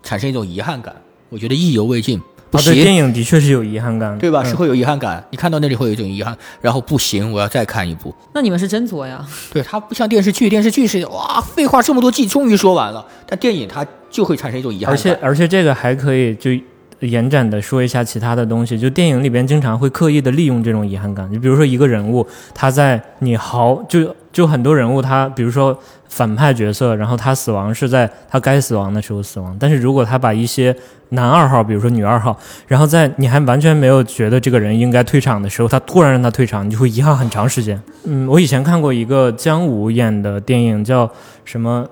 产生一种遗憾感，我觉得意犹未尽，不啊，对，电影的确是有遗憾感，对吧？嗯是会有遗憾感，你看到那里会有一种遗憾，然后不行，我要再看一部。那你们是真作呀？对，它不像电视剧，电视剧是哇，废话这么多季，终于说完了，但电影它就会产生一种遗憾感。而且而且这个还可以就延展的说一下其他的东西，就电影里边经常会刻意的利用这种遗憾感，就比如说一个人物他在你好就就很多人物他比如说反派角色，然后他死亡是在他该死亡的时候死亡，但是如果他把一些男二号，比如说女二号，然后在你还完全没有觉得这个人应该退场的时候，他突然让他退场，你就会遗憾很长时间。嗯，我以前看过一个姜武演的电影叫什么？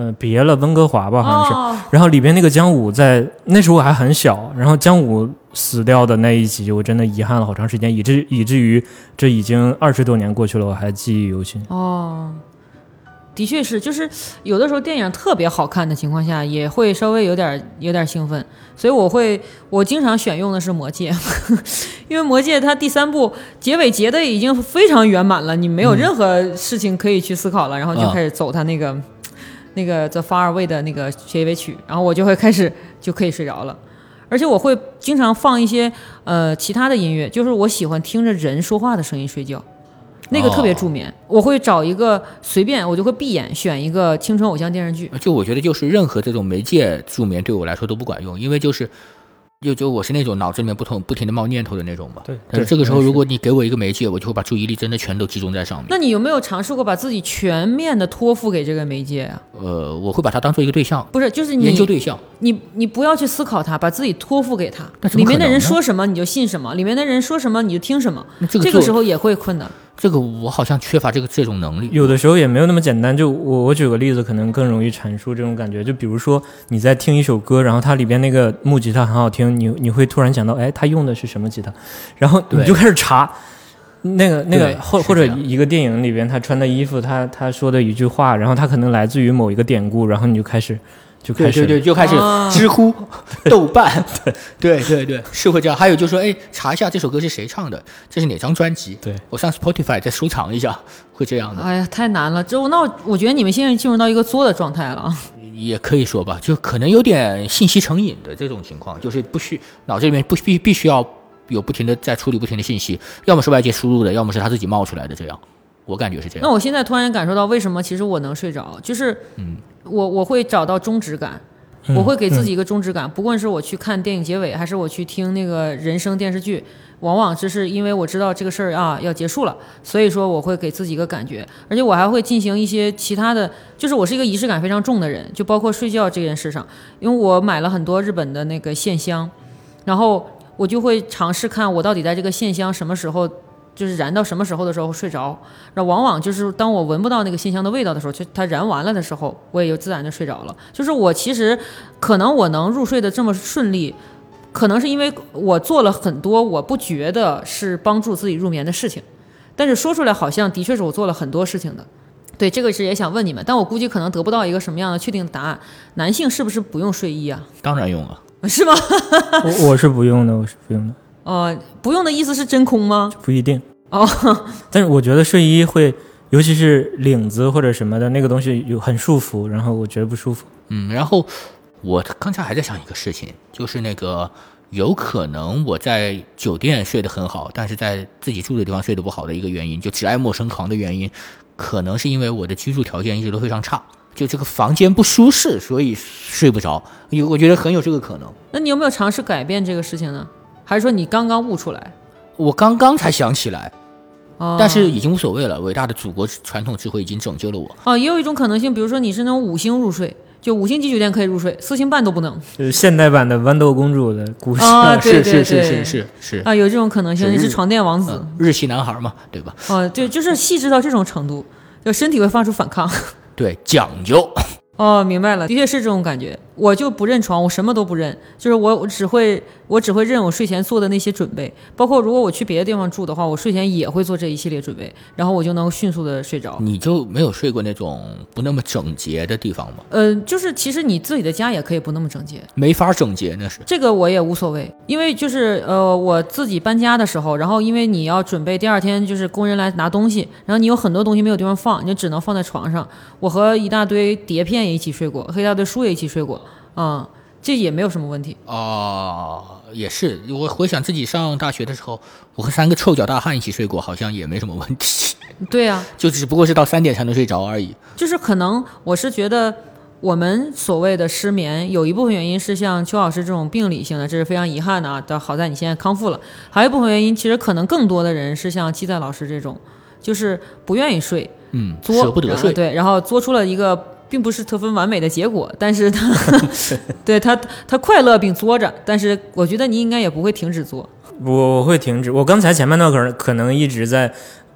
呃，别了，温哥华吧，好像是。哦，然后里边那个姜武在那时候我还很小，然后姜武死掉的那一集，我真的遗憾了好长时间，以至以至于这已经二十多年过去了，我还记忆犹新。哦，的确是，就是有的时候电影特别好看的情况下，也会稍微有点有点兴奋，所以我会我经常选用的是《魔戒》，因为《魔戒》它第三部结尾结的已经非常圆满了，你没有任何事情可以去思考了，然后就啊开始走它那个、那个 The Far Away 的那个结尾曲，然后我就会开始就可以睡着了。而且我会经常放一些呃其他的音乐，就是我喜欢听着人说话的声音睡觉，那个特别助眠。我会找一个随便，我就会闭眼选一个青春偶像电视剧。就我觉得就是任何这种媒介助眠对我来说都不管用，因为就是。就就我是那种脑子里面不同不停的冒念头的那种吧，对但是这个时候如果你给我一个媒介，我就会把注意力真的全都集中在上面。那你有没有尝试过把自己全面的托付给这个媒介啊？呃，我会把它当做一个对象，不是，就是你研究对象。你你不要去思考它，把自己托付给他里面的人说什么你就信什么，里面的人说什么你就听什么。这个这个时候也会困的。这个我好像缺乏这个这种能力。有的时候也没有那么简单。就我我举个例子，可能更容易阐述这种感觉。就比如说你在听一首歌，然后它里边那个木吉他很好听，你你会突然想到，哎，他用的是什么吉他？然后你就开始查。那个那个或或者一个电影里边他穿的衣服，他他说的一句话，然后他可能来自于某一个典故，然后你就开始就开始对对对，就开始啊知乎、豆瓣，对对对，是会这样。还有就是说，哎，查一下这首歌是谁唱的，这是哪张专辑？对我上 Spotify 再收藏一下，会这样的，哎呀，太难了。这我那我我觉得你们现在进入到一个作的状态了啊。也可以说吧，就可能有点信息成瘾的这种情况，就是不需脑子里面不必必须要有不停的在处理不停的信息，要么是外界输入的，要么是他自己冒出来的，这样，我感觉是这样。那我现在突然感受到为什么其实我能睡着，就是，我我会找到终止感，我会给自己一个终止感，不管是我去看电影结尾，还是我去听那个人生电视剧，往往只是因为我知道这个事儿啊要结束了，所以说我会给自己一个感觉，而且我还会进行一些其他的，就是我是一个仪式感非常重的人，就包括睡觉这件事上，因为我买了很多日本的那个线香，然后我就会尝试看我到底在这个线香什么时候。就是燃到什么时候的时候睡着，然后往往就是当我闻不到那个线香的味道的时候，就它燃完了的时候，我也就自然就睡着了。就是我其实可能我能入睡的这么顺利，可能是因为我做了很多我不觉得是帮助自己入眠的事情，但是说出来好像的确是我做了很多事情的。对，这个是也想问你们，但我估计可能得不到一个什么样的确定的答案。男性是不是不用睡衣啊？当然用了，是吗？我我是不用的，我是不用的，呃，不用的意思是真空吗？不一定。哦，但是我觉得睡衣会，尤其是领子或者什么的那个东西有很束缚，然后我觉得不舒服。嗯，然后我刚才还在想一个事情，就是那个有可能我在酒店睡得很好，但是在自己住的地方睡得不好的一个原因，就只爱陌生狂的原因，可能是因为我的居住条件一直都非常差，就这个房间不舒适，所以睡不着。有，我觉得很有这个可能。那你有没有尝试改变这个事情呢？还是说你刚刚悟出来？我刚刚才想起来，哦，但是已经无所谓了。伟大的祖国传统智慧已经拯救了我。哦，也有一种可能性，比如说你是那种五星入睡，就五星级酒店可以入睡，四星半都不能就是现代版的豌豆公主的故事。啊。对是是是对对，是是是，啊，有这种可能性，是你是床垫王子嗯，日系男孩嘛，对吧？哦，对，就是细致到这种程度，就身体会发出反抗。对，讲究。哦，明白了，的确是这种感觉。我就不认床，我什么都不认，就是我我只会我只会认我睡前做的那些准备，包括如果我去别的地方住的话，我睡前也会做这一系列准备，然后我就能迅速的睡着。你就没有睡过那种不那么整洁的地方吗？呃，就是其实你自己的家也可以不那么整洁，没法整洁那是。这个我也无所谓，因为就是呃我自己搬家的时候，然后因为你要准备第二天就是工人来拿东西，然后你有很多东西没有地方放，你就只能放在床上。我和一大堆碟片也一起睡过，和一大堆书也一起睡过，啊、这也没有什么问题。哦，也是。我回想自己上大学的时候，我和三个臭脚大汉一起睡过，好像也没什么问题，对呀、就只不过是到三点才能睡着而已。就是可能我是觉得，我们所谓的失眠，有一部分原因是像邱老师这种病理性的，这是非常遗憾的啊。但好在你现在康复了，还有一部分原因，其实可能更多的人是像鸡仔老师这种，就是不愿意睡，嗯，作舍不得睡。对，然后作出了一个并不是特分完美的结果，但是他 对他他快乐并作着，但是我觉得你应该也不会停止作。我我会停止。我刚才前半段可能可能一直在，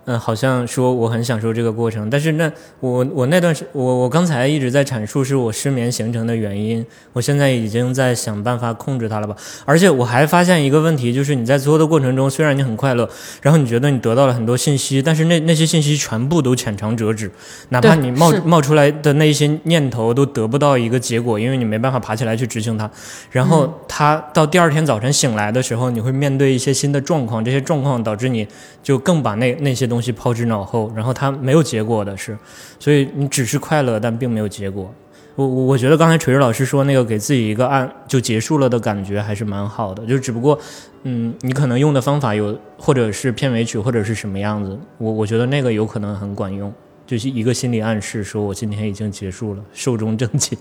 嗯、好像说我很享受这个过程，但是那我我那段时我我刚才一直在阐述是我失眠形成的原因，我现在已经在想办法控制它了吧。而且我还发现一个问题，就是你在做的过程中，虽然你很快乐，然后你觉得你得到了很多信息，但是那那些信息全部都浅尝辄止，哪怕你冒冒出来的那些念头都得不到一个结果，因为你没办法爬起来去执行它。然后他到第二天早晨醒来的时候，你会面对一些新的状况，这些状况导致你就更把那那些东东西抛之脑后，然后它没有结果的是，所以你只是快乐，但并没有结果。我我我觉得刚才锤锤老师说那个给自己一个按就结束了的感觉还是蛮好的，就只不过，嗯，你可能用的方法有或者是片尾曲或者是什么样子，我我觉得那个有可能很管用，就是一个心理暗示，说我今天已经结束了，寿终正寝。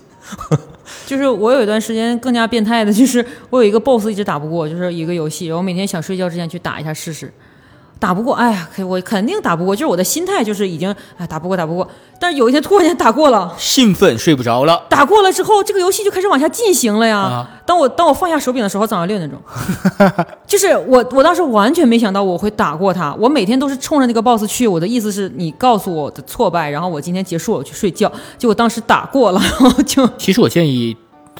就是我有一段时间更加变态的，就是我有一个 BOSS 一直打不过，就是一个游戏，我每天想睡觉之前去打一下试试，打不过，哎呀，可我肯定打不过，就是我的心态就是已经哎打不过打不过，但是有一天突然间打过了。兴奋睡不着了，打过了之后，这个游戏就开始往下进行了呀。啊当我当我放下手柄的时候，早上六点钟，就是我我当时完全没想到我会打过他。我每天都是冲着那个 boss 去，我的意思是你告诉我的挫败，然后我今天结束我去睡觉。结果当时打过了，然后就其实我建议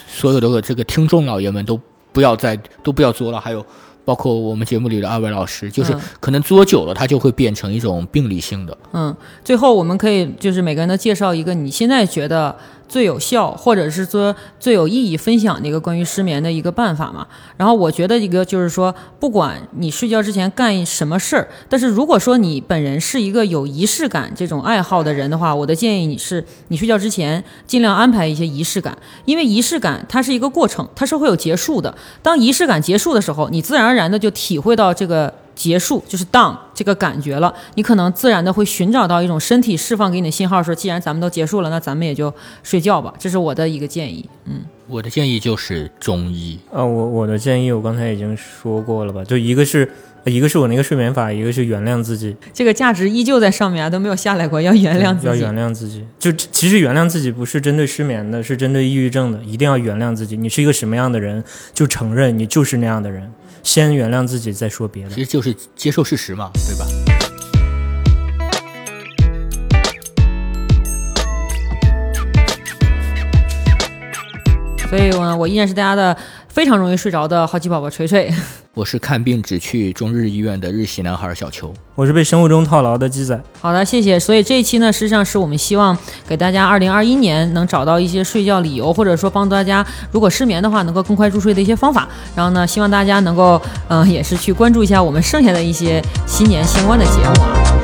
所有的这个听众老爷们都不要再都不要作了，还有包括我们节目里的二位老师，就是嗯可能作久了，它就会变成一种病理性的。嗯，最后我们可以就是每个人都介绍一个你现在觉得最有效，或者是说最有意义分享的一个关于失眠的一个办法嘛。然后我觉得一个就是说，不管你睡觉之前干什么事儿，但是如果说你本人是一个有仪式感这种爱好的人的话，我的建议你是你睡觉之前尽量安排一些仪式感，因为仪式感它是一个过程，它是会有结束的。当仪式感结束的时候，你自然而然的就体会到这个结束，就是 down 这个感觉了。你可能自然的会寻找到一种身体释放给你的信号，说既然咱们都结束了，那咱们也就睡觉吧。这是我的一个建议。嗯我的建议就是中医，啊，我我的建议我刚才已经说过了吧，就一个是一个是我那个睡眠法，一个是原谅自己，这个价值依旧在上面啊，都没有下来过，要原谅自己。要原谅自己。就其实原谅自己不是针对失眠的，是针对抑郁症的，一定要原谅自己。你是一个什么样的人，就承认你就是那样的人，先原谅自己，再说别的其。实就是接受事实嘛，对吧？所以呢，我依然是大家的非常容易睡着的好奇宝宝锤锤。我是看病只去中日医院的日系男孩小球。我是被生物钟套牢的鸡仔。好的，谢谢。所以这一期呢，实际上是我们希望给大家二零二一年能找到一些睡觉理由，或者说帮助大家如果失眠的话，能够更快入睡的一些方法。然后呢，希望大家能够，嗯、也是去关注一下我们剩下的一些新年相关的节目啊。